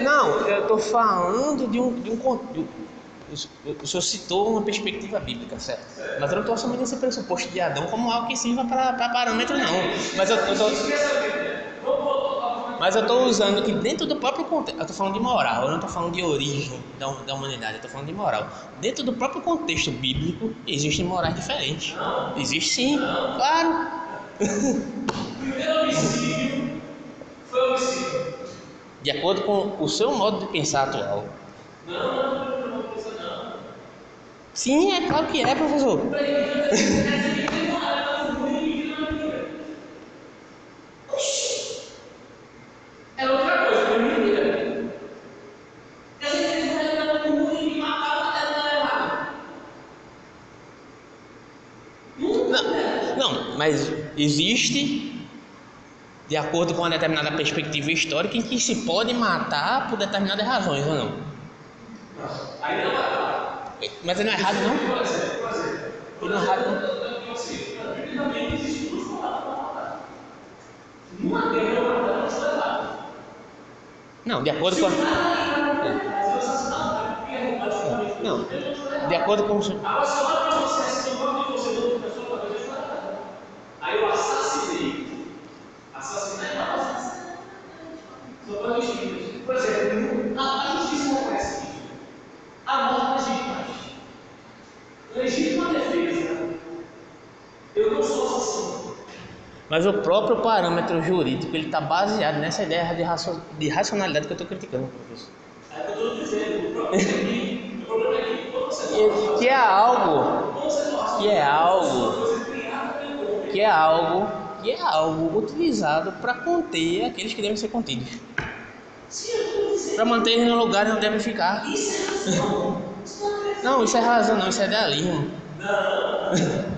Não, eu estou falando de um, de um de- o- o senhor citou uma perspectiva bíblica, certo? Mas eu não estou assumindo esse pressuposto de Adão como algo que sirva para parâmetro, não. Mas eu, estou mas eu estou usando que dentro do próprio contexto, eu estou falando de moral, eu não estou falando de origem da, da humanidade, eu estou falando de moral. Dentro do próprio contexto bíblico, existem morais diferentes. Existe sim, claro. primeiro homicídio foi homicídio. De acordo com o seu modo de pensar atual. Não, não, Sim, é claro que é, professor. É outra coisa, não mas existe, de acordo com uma determinada perspectiva histórica, em que se pode matar por determinadas razões ou não. Aí não Mas não é errado, não? Ele não é errado, não? Não, de acordo com a... Não, de acordo com o... seu- Agora, se eu olho para você assim, eu gosto de você, não outra pessoa, talvez eu estou errado. Aí eu assassinei. Assassinei é assassinei. São coisas distintas. Por exemplo, a, a justiça não conhece isso. A morte legítima. Legítima defesa. Eu não sou assassino. Mas o próprio parâmetro jurídico, ele está baseado nessa ideia de, racio- de racionalidade que eu estou criticando, professor. É o que eu estou dizendo. O problema é que, o problema é que quando você Que, é algo, que é algo que é algo que é algo utilizado para conter aqueles que devem ser contidos. Para manter eles no lugar onde devem ficar. Isso é razão. Isso não Não, isso é razão, não, isso é idealismo. Por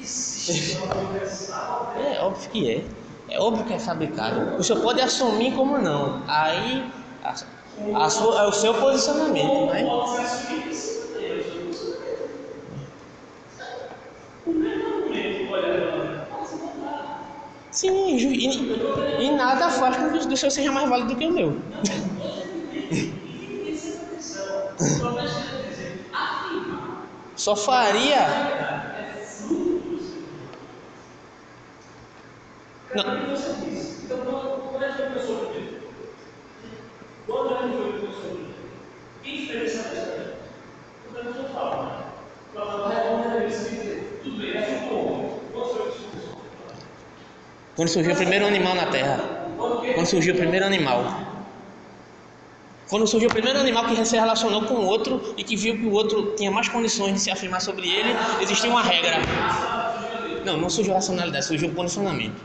Universal. É óbvio que é. É óbvio que é fabricado. O senhor pode assumir como não. Aí a, a sua- é o seu posicionamento, né? Sim, e, e nada faz com que o senhor seja mais válido do que o meu. E essa é a questão. O problema é dizer, afirmar Só faria. é fruto do seu Não. Para mim, você disse. Então, quando quando é que foi o professor primeiro? Quando é que foi o professor primeiro? Quem fez essa questão? O professor fala, né? Para falar, redonda, ele se dizer, tudo bem, é fruto Quando foi o professor? Quando surgiu o primeiro animal na Terra. Quando surgiu o primeiro animal. Quando surgiu o primeiro animal que se relacionou com o outro e que viu que o outro tinha mais condições de se afirmar sobre ele, existia uma regra. Não, não surgiu racionalidade, surgiu um condicionamento.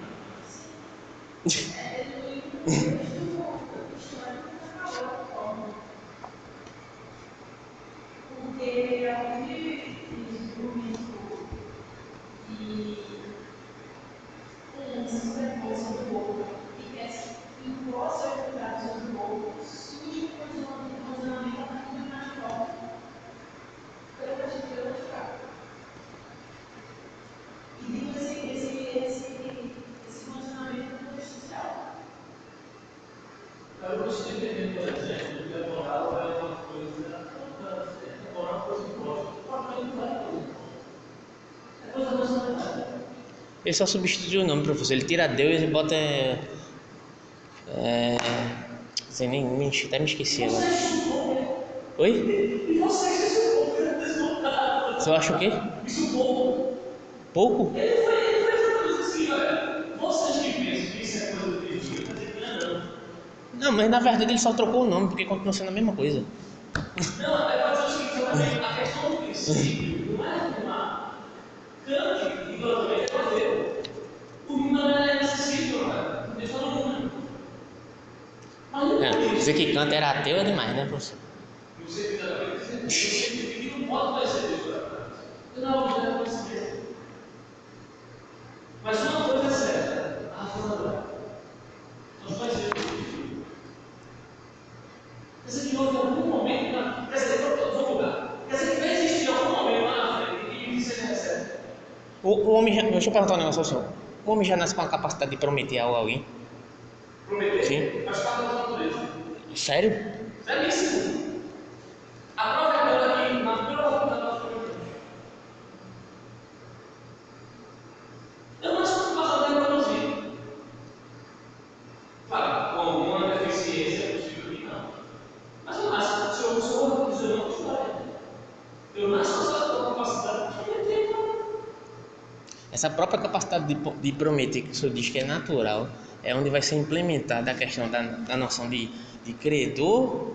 Ele só substituiu o nome, professor. Ele tira Deus e bota. É, é, sei nem, nem, até me esqueci agora. Oi? E é. Você acha o quê? Isso pouco. Que que que não mas na verdade ele só trocou o nome, porque continua sendo a mesma coisa. Não, é dizer o seguinte, exatamente, a questão do princípio não é arrumar. Dizer que Kant era ateu é demais, né, professor? E você frente, você que não pode conhecer Deus não vou dizer conhecer. Mas uma coisa é certa, a. Nós conhecemos o Espírito. Quer dizer que houve algum momento, na, quer dizer, eu vou mudar. Quer dizer que vai existir algum momento lá na frente que me disse recebe. O, o homem já, deixa eu perguntar um negócio ao senhor. O homem já nasce com a capacidade de prometer algo a alguém? Prometer? Sim. Da natureza. Sério? Seríssimo. A prova é aquela que na primeira oportunidade nós prometemos. Eu não sou capaz de produzir. Claro, com alguma deficiência é possível que não. Mas eu nasço, se eu sou não história. Eu nasço com essa capacidade de prometer. não. Essa própria capacidade de, de prometer, que o senhor diz que é natural, é onde vai ser implementada a questão da, da noção de, de credor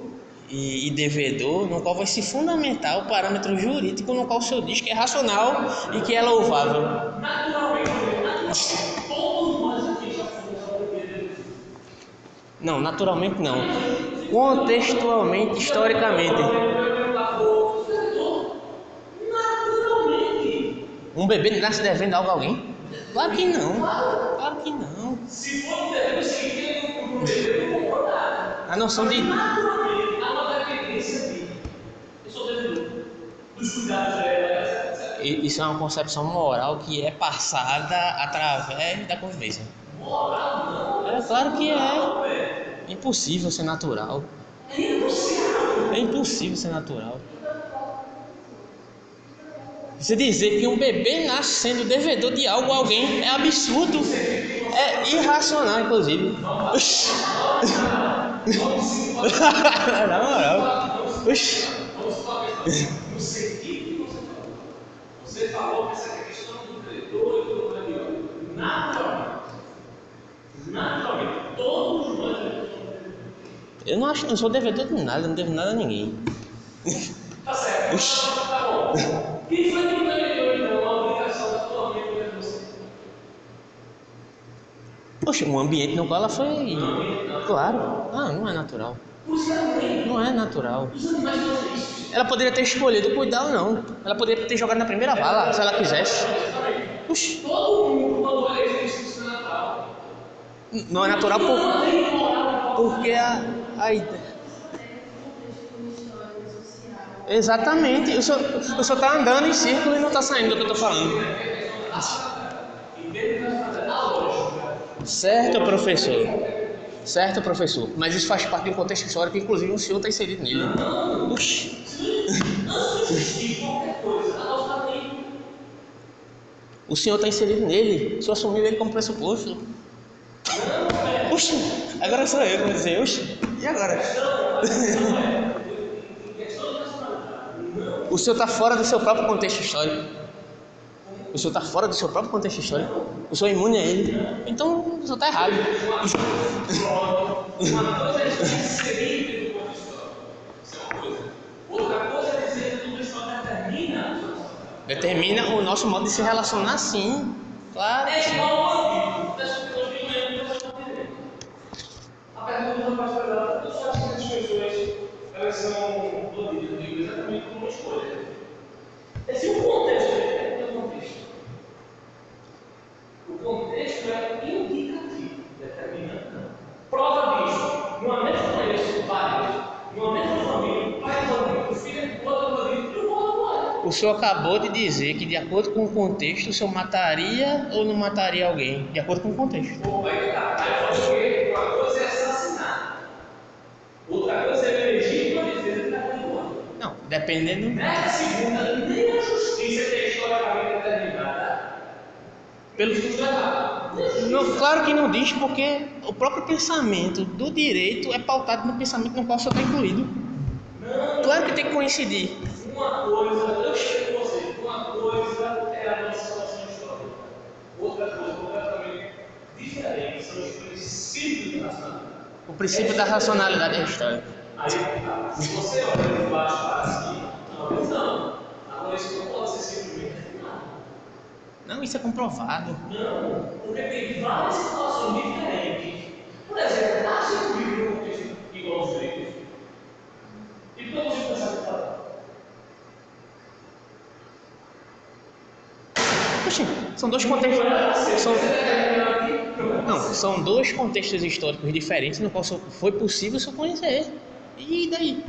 e, e devedor, no qual vai se fundamentar o parâmetro jurídico no qual o senhor diz que é racional e que é louvável. Naturalmente, já Não, naturalmente não. Contextualmente, historicamente. Um bebê nasce devendo algo a alguém? Claro que não. Claro que não. Se for um se tem um bebê, eu vou concordar. A noção de. Há uma dependência minha. Eu sou devedor dos cuidados dela, Isso é uma concepção moral que é passada através da convivência. Moral não, É claro que é. não é. É impossível ser natural. É impossível. É impossível ser natural. Você dizer que um bebê nasce sendo devedor de algo a alguém é absurdo. É irracional, inclusive. Oxi. Na moral. Oxi. Vamos falar no sentido que você falou. Você falou que essa questão do credor e do credor, naturalmente, naturalmente, todos nós. Eu não acho, não sou devedor de nada, não devo nada a ninguém. Tá certo, então, tá bom. Quem foi que me deu então a obrigação da tua mãe por você? Poxa, um ambiente no qual ela foi. Claro. Ah, não é natural. Não é natural. Ela poderia ter escolhido cuidar ou não. Ela poderia ter jogado na primeira vala, se ela quisesse. Puxa, Todo mundo, quando é isso, isso é natural. não é natural por, porque a, a Exatamente. O senhor, o senhor tá andando em círculo e não tá saindo do que eu tô falando. Certo, professor. Certo, professor. Mas isso faz parte de um contexto histórico, inclusive o senhor está inserido nele. Oxi. O senhor está inserido nele. O senhor assumiu ele como pressuposto. Oxi. Agora sou eu que vou dizer, oxi. E agora? O senhor está fora do seu próprio contexto histórico. O senhor está fora do seu próprio contexto histórico. O senhor é imune a ele. Então, o senhor está errado. Determina o nosso modo de se relacionar, sim. Claro. igual ao amigo. Das pessoas que não lembram das coisas dele. A pergunta do rapaz foi lá, eu só acho que as pessoas elas são bandidas, eu digo exatamente como uma escolha. É se o contexto é o contexto. O contexto é indicativo, determinante não. Prova disso, numa mesma conheço vários, numa mesma família, o pai é bandido, o filho é outro bandido, e o outro não é. O senhor acabou de dizer que, de acordo com o contexto, o senhor mataria ou não mataria alguém? De acordo com o contexto. Pô, vai que tá. Aí eu falo que uma coisa é assassinar. Outra coisa é legítima defesa de cada um. Não, dependendo. Nessa segunda, nem a justiça tem historicamente determinada. Pelo... Não, claro que não diz, porque o próprio pensamento do direito é pautado no pensamento no qual o senhor está incluído. Não, Claro que tem que coincidir. Uma coisa, eu chego com você, uma coisa é a nossa situação histórica. Outra coisa completamente diferente são os princípios da racionalidade. O princípio da racionalidade é histórica. Aí, tá. se você olha de baixo para cima, é uma visão. Agora, isso não pode ser simplesmente. Não, isso é comprovado. Não, porque tem várias situações diferentes. Por exemplo, nasce um livro no contexto igual aos gregos. E por que você pensar que tá? Oxi, são dois contextos. São... Não, são dois contextos históricos diferentes no qual foi possível se conhecer. E daí?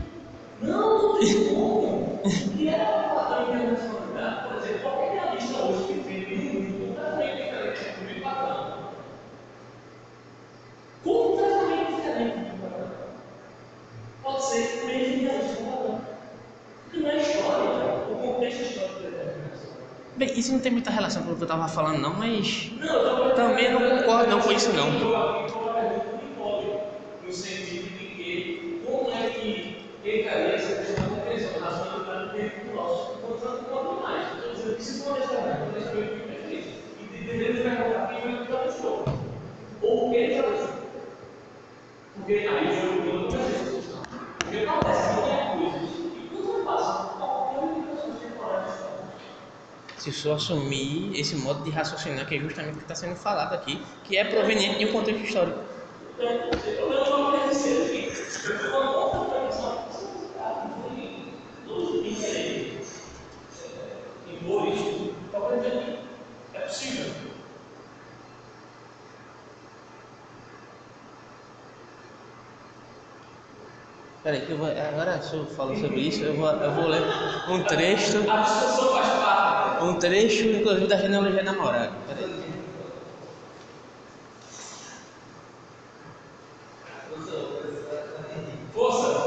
Não, não tem como. E é um padrão internacional. Por exemplo, qualquer realista hoje que vive num mundo completamente diferente do meu padrão. Completamente diferente do padrão. Pode ser mesmo realista com padrão. Não é história, o contexto histórico. Bem, isso não tem muita relação com o que eu estava falando, não, mas também não concordo não com isso, não. Se o senhor assumir esse modo de raciocinar, que é justamente o que está sendo falado aqui, que é proveniente de um contexto histórico. É possível. Peraí, que eu vou, agora se eu falo sobre isso, eu vou, eu vou ler um trecho, A discussão faz parte. Um trecho, inclusive, da genealogia namorada. Peraí. Força!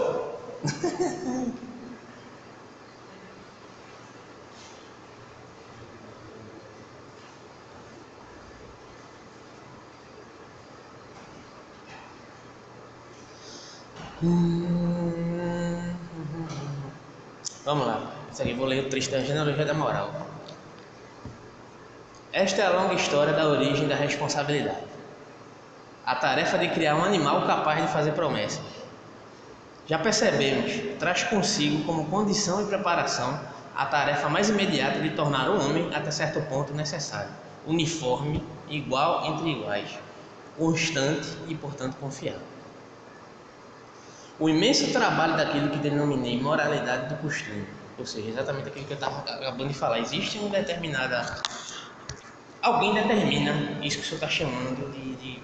Vamos lá. Isso aqui, vou ler o trecho da genealogia da moral. Esta é a longa história da origem da responsabilidade. A tarefa de criar um animal capaz de fazer promessas. Já percebemos, traz consigo como condição e preparação a tarefa mais imediata de tornar o homem, até certo ponto, necessário, uniforme, igual entre iguais. constante e, portanto, confiável. O imenso trabalho daquilo que denominei moralidade do costume, ou seja, exatamente aquilo que eu estava acabando de falar, existe uma determinada. Alguém determina isso que o senhor está chamando de, de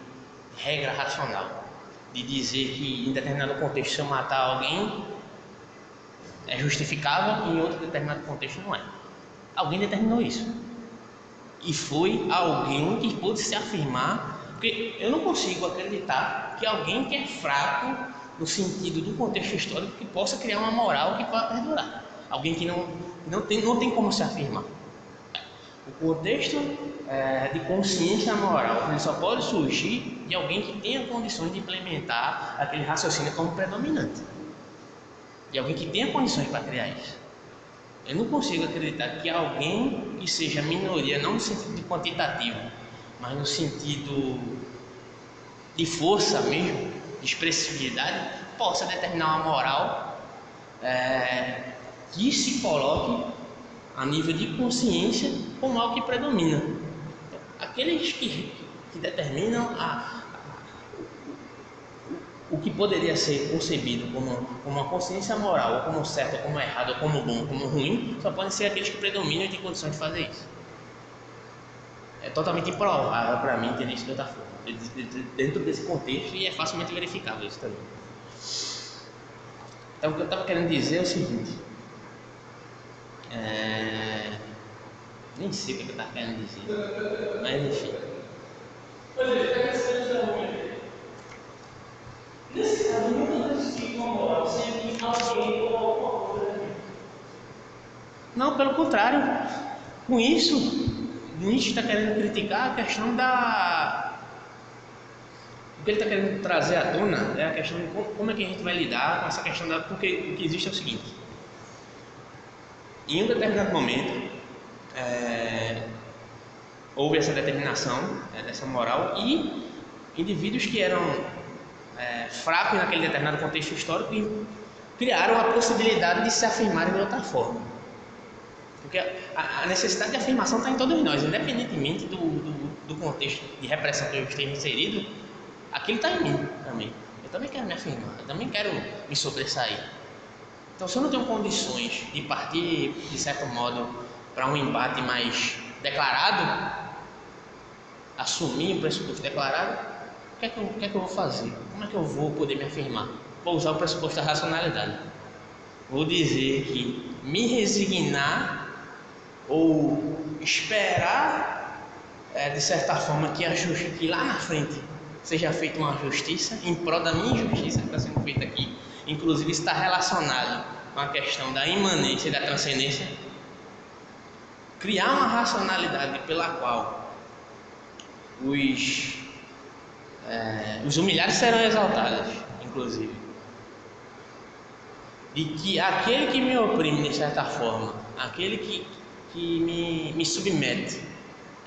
regra racional, de dizer que em determinado contexto, se eu matar alguém, é justificável e em outro determinado contexto não é. Alguém determinou isso. E foi alguém que pôde se afirmar, porque eu não consigo acreditar que alguém que é fraco no sentido do contexto histórico que possa criar uma moral que possa perdurar. Alguém que não, não, tem, não tem como se afirmar. O contexto é, de consciência moral ele só pode surgir de alguém que tenha condições de implementar aquele raciocínio como predominante. De alguém que tenha condições para criar isso. Eu não consigo acreditar que alguém que seja minoria, não no sentido de quantitativo, mas no sentido de força mesmo, de expressividade, possa determinar uma moral é, que se coloque a nível de consciência como algo que predomina. Aqueles que, que determinam a, o que poderia ser concebido como, como uma consciência moral, ou como certo, ou como errado, ou como bom, ou como ruim, só podem ser aqueles que predominam e têm condições de fazer isso. É totalmente improvável para mim entender isso de outra forma, dentro desse contexto, e é facilmente verificável isso também. Então, o que eu estava querendo dizer é o seguinte: é... nem sei o que eu estava querendo dizer, mas enfim. Pois é, questão Nesse caso, nunca alguém ou alguma coisa. Não, pelo contrário. Com isso, Nietzsche está querendo criticar a questão da. O que ele está querendo trazer à tona é a questão de como é que a gente vai lidar com essa questão da. Porque o que existe é o seguinte: em um determinado momento, é, houve essa determinação é, dessa moral e indivíduos que eram é, fracos naquele determinado contexto histórico e criaram a possibilidade de se afirmarem de outra forma. Porque a, a necessidade de afirmação está em todos nós, independentemente do, do, do, contexto de repressão que eu esteja inserido, aquilo está em mim também. Eu também quero me afirmar, eu também quero me sobressair. Então, se eu não tenho condições de partir, de certo modo, para um embate mais declarado, assumir um pressuposto declarado, o que, é que, eu, o que é que eu vou fazer? Como é que eu vou poder me afirmar? Vou usar o pressuposto da racionalidade. Vou dizer que me resignar ou esperar, é, de certa forma, que, a justiça, que lá na frente seja feita uma justiça em prol da minha justiça que está sendo feita aqui. Inclusive está relacionado com a questão da imanência e da transcendência. Criar uma racionalidade pela qual os é, os humilhados serão exaltados, inclusive. De que aquele que me oprime de certa forma, aquele que, que me, me submete,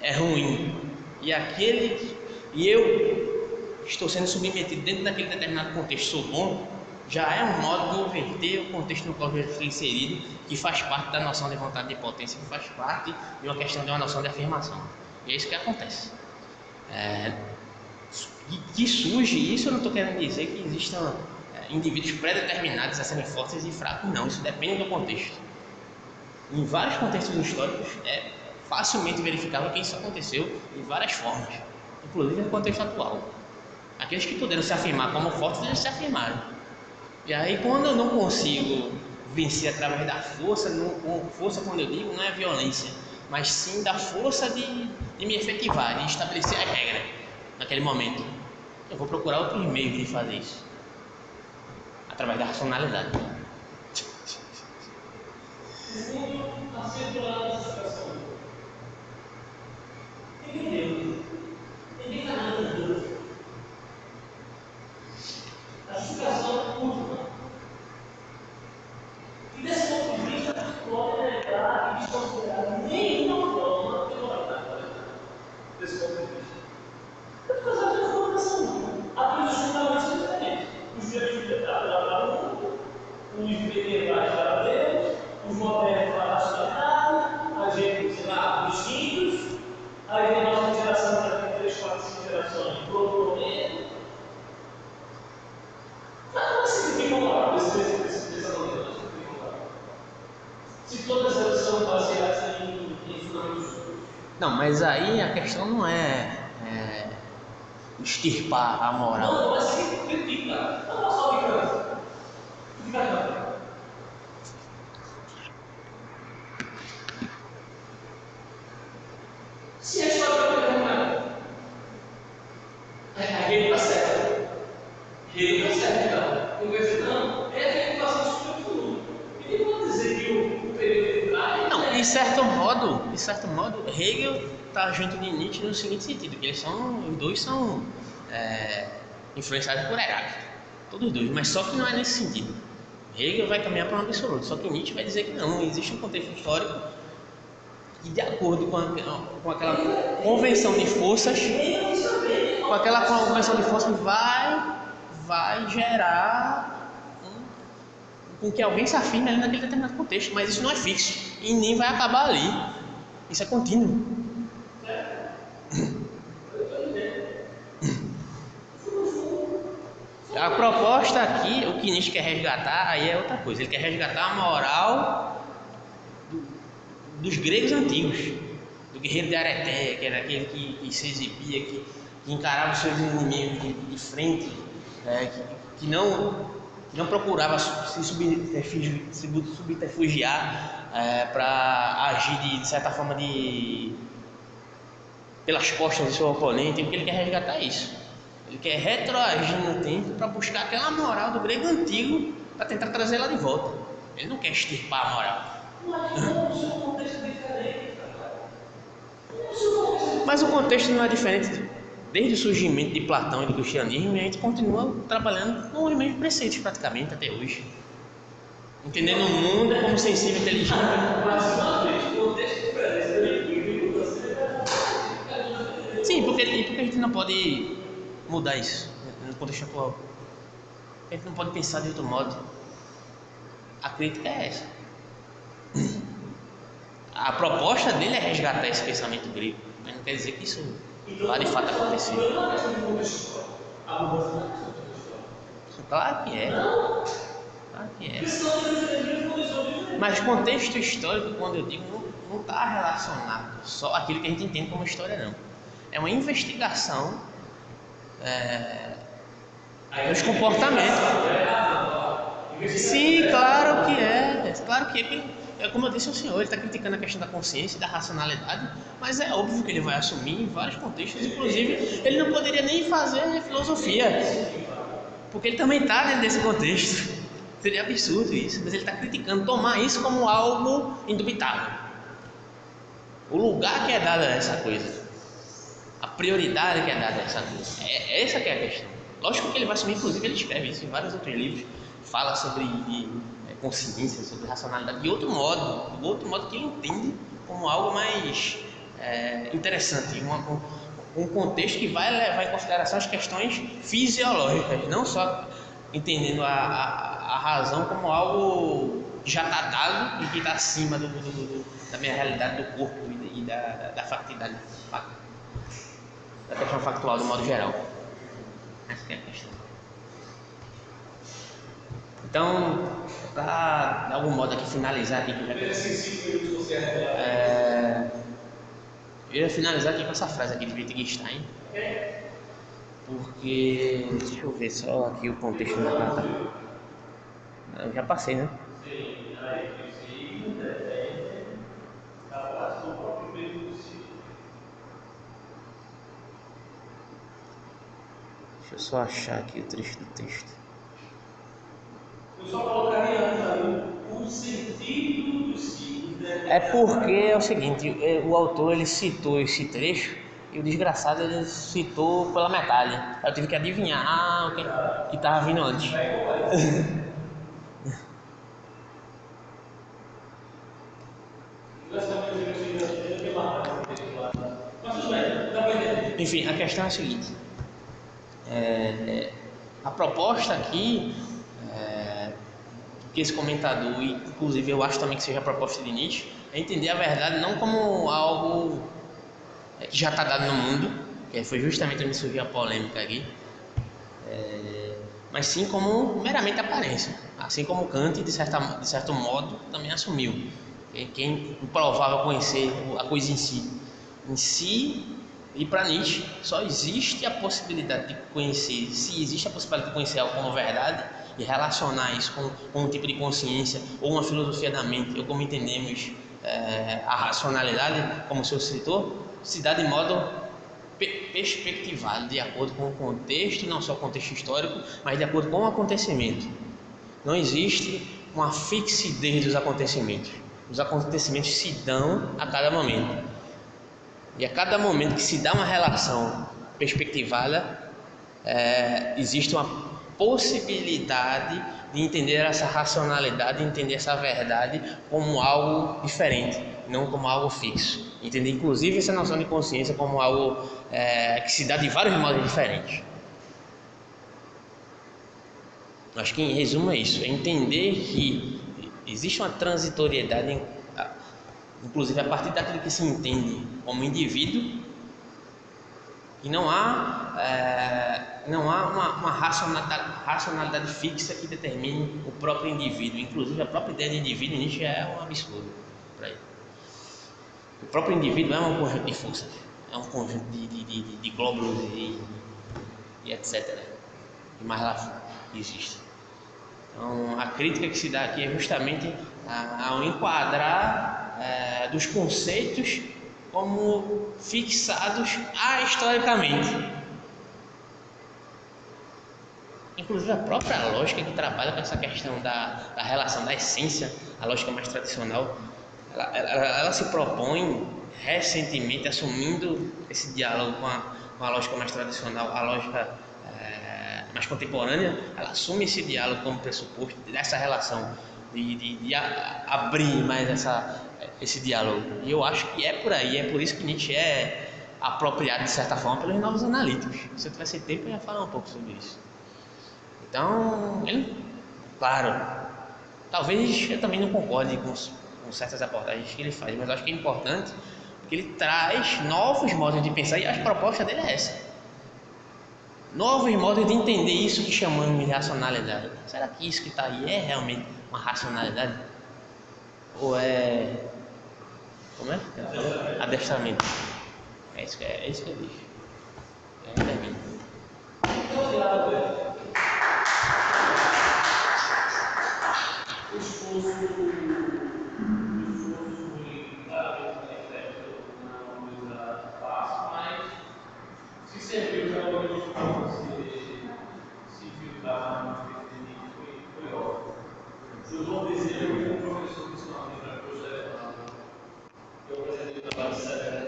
é ruim. E aquele e eu estou sendo submetido dentro daquele determinado contexto, sou bom, já é um modo de inverter o contexto no qual eu estou inserido, que faz parte da noção de vontade de potência, que faz parte de uma questão de uma noção de afirmação. E é isso que acontece. É, que surge isso, eu não estou querendo dizer que existam é, indivíduos pré-determinados a serem fortes e fracos, não, isso depende do contexto. Em vários contextos históricos é facilmente verificável que isso aconteceu de várias formas, inclusive no contexto atual. Aqueles que puderam se afirmar como fortes, eles se afirmaram. E aí, quando eu não consigo vencer através da força, não, força, quando eu digo, não é violência, mas sim da força de, de me efetivar, de estabelecer a regra naquele momento. Eu vou procurar outros meios de fazer isso através da racionalidade. Entendeu? Ninguém está nada dúvida. A justificação última. E desse ponto de vista, pode negar e desconsiderar nenhuma forma de moralidade. Desse ponto de vista. É por causa da informação. A coisa fundamentalmente é diferente. Os direitos para o mundo, os medievais para Deus, os modernos para a racionalidade, a gente, sei lá, os instintos, aí tem a nossa geração, já tem três, quatro, cinco gerações, Não, mas aí a questão não é, é extirpar a moral. Não, mas se critica. Não, só fica. Fica Se a história vai terminar, a rede está certa. A rede está certa, então. Eu vou dizer, não, é a educação superior tudo. E nem vou dizer que o, o período de trás. Não, de certo modo, de certo modo, Hegel está junto de Nietzsche no seguinte sentido, que eles são, os dois são é, influenciados por Heráclito, todos dois, mas só que não é nesse sentido. Hegel vai caminhar para um absoluto, só que Nietzsche vai dizer que não, existe um contexto histórico e de acordo com, a, com aquela convenção de forças, com aquela convenção de forças vai, vai gerar um, com que alguém se afirme ali naquele determinado contexto, mas isso não é fixo e nem vai acabar ali. Isso é contínuo. A proposta aqui, o que Nietzsche quer resgatar, aí é outra coisa. Ele quer resgatar a moral do- dos gregos antigos, do guerreiro de Areté, que era aquele que, que se exibia, que, que encarava os seus inimigos de, de frente, é, que, que não, que não procurava se subterfugi- se subterfugiar para agir de, de certa forma de pelas costas do seu oponente, porque ele quer resgatar isso. Ele quer retroagir no tempo para buscar aquela moral do grego antigo para tentar trazê-la de volta. Ele não quer extirpar a moral. Mas é é o contexto não é diferente. Desde o surgimento de Platão e do cristianismo, a gente continua trabalhando com os mesmos preceitos praticamente até hoje. Entendendo o mundo como sensível e inteligente. Sim, porque, porque a gente não pode mudar isso no contexto atual. A gente não pode pensar de outro modo. A crítica é essa. A proposta dele é resgatar esse pensamento grego, mas não quer dizer que isso vá de fato acontecer. Claro que é. Claro que é. Mas contexto histórico, quando eu digo, não está relacionado só aquilo que a gente entende como história, não. É uma investigação é, dos comportamentos. Sim, claro que é. Claro que é. É como eu disse ao senhor, ele está criticando a questão da consciência e da racionalidade, mas é óbvio que ele vai assumir em vários contextos, inclusive ele não poderia nem fazer filosofia, porque ele também está dentro desse contexto. Seria absurdo isso, mas ele está criticando tomar isso como algo indubitável. O lugar que é dado a essa coisa, prioridade que é dada a essa coisa, é essa que é a questão. Lógico que ele vai assumir, inclusive ele escreve isso em vários outros livros, fala sobre é, consciência, sobre racionalidade, de outro modo, de outro modo que ele entende como algo mais é, interessante, uma, um, contexto que vai levar em consideração as questões fisiológicas, não só entendendo a, a, a razão como algo que já está dado e que está acima do, do- do- da minha realidade do corpo e, da, da fac- da questão factual do modo geral. Essa que é a questão. Então, para de algum modo aqui finalizar aqui, que eu já é é, eu ia finalizar aqui com essa frase aqui de Wittgenstein. Porque. Deixa eu ver só aqui o contexto da carta. Eu já passei, né? Deixa eu só achar aqui o trecho do texto. Eu só colocaria o sentido né? É porque é o seguinte, é, o autor ele citou esse trecho e o desgraçado ele citou pela metade. Eu tive que adivinhar ah, o que estava vindo antes. Enfim, a questão é a seguinte: é, é, a proposta aqui, é, que esse comentador, inclusive eu acho também que seja a proposta de Nietzsche, é entender a verdade não como algo que já está dado no mundo, que foi justamente onde surgiu a polêmica aqui, é, mas sim como meramente aparência, assim como Kant, de, certa, de certo modo, também assumiu, que, que é improvável conhecer a coisa em si. em si e para Nietzsche só existe a possibilidade de conhecer, se existe a possibilidade de conhecer algo como verdade e relacionar isso com, com um tipo de consciência ou uma filosofia da mente, ou como entendemos é, a racionalidade, como o senhor citou, se dá de modo perspectivado, de acordo com o contexto, não só o contexto histórico, mas de acordo com o acontecimento. Não existe uma fixidez dos acontecimentos. Os acontecimentos se dão a cada momento. E a cada momento que se dá uma relação perspectivada, é, existe uma possibilidade de entender essa racionalidade, de entender essa verdade como algo diferente, não como algo fixo. Entender, inclusive, essa noção de consciência como algo é, que se dá de vários modos diferentes. Acho que em resumo é isso: é entender que existe uma transitoriedade, inclusive a partir daquilo que se entende como indivíduo, e não há, é, não há uma, uma racionalidade, racionalidade, fixa que determine o próprio indivíduo. Inclusive, a própria ideia de indivíduo Nietzsche é um absurdo para ele. O próprio indivíduo é um conjunto de forças, é um conjunto de, de, de, de glóbulos e, e etc. E mais lá existe. Então, a crítica que se dá aqui é justamente ao enquadrar é, dos conceitos como fixados historicamente. Inclusive a própria lógica que trabalha com essa questão da, da relação da essência, a lógica mais tradicional, ela, ela, ela, se propõe recentemente assumindo esse diálogo com a, com a lógica mais tradicional, a lógica é, mais contemporânea, ela assume esse diálogo como pressuposto dessa relação de, de, de abrir mais essa, esse diálogo. E eu acho que é por aí, é por isso que Nietzsche é apropriado de certa forma pelos novos analíticos. Se eu tivesse tempo, eu ia falar um pouco sobre isso. Então, ele, claro, talvez eu também não concorde com, com certas abordagens que ele faz, mas acho que é importante porque ele traz novos modos de pensar e a proposta dele é essa. Novos modos de entender isso que chamamos de racionalidade. Será que isso que está aí é realmente uma racionalidade? Ou é. Como é? Adestramento. É isso que, é, é isso que eu disse. É, termina. Eu não desejo plus 7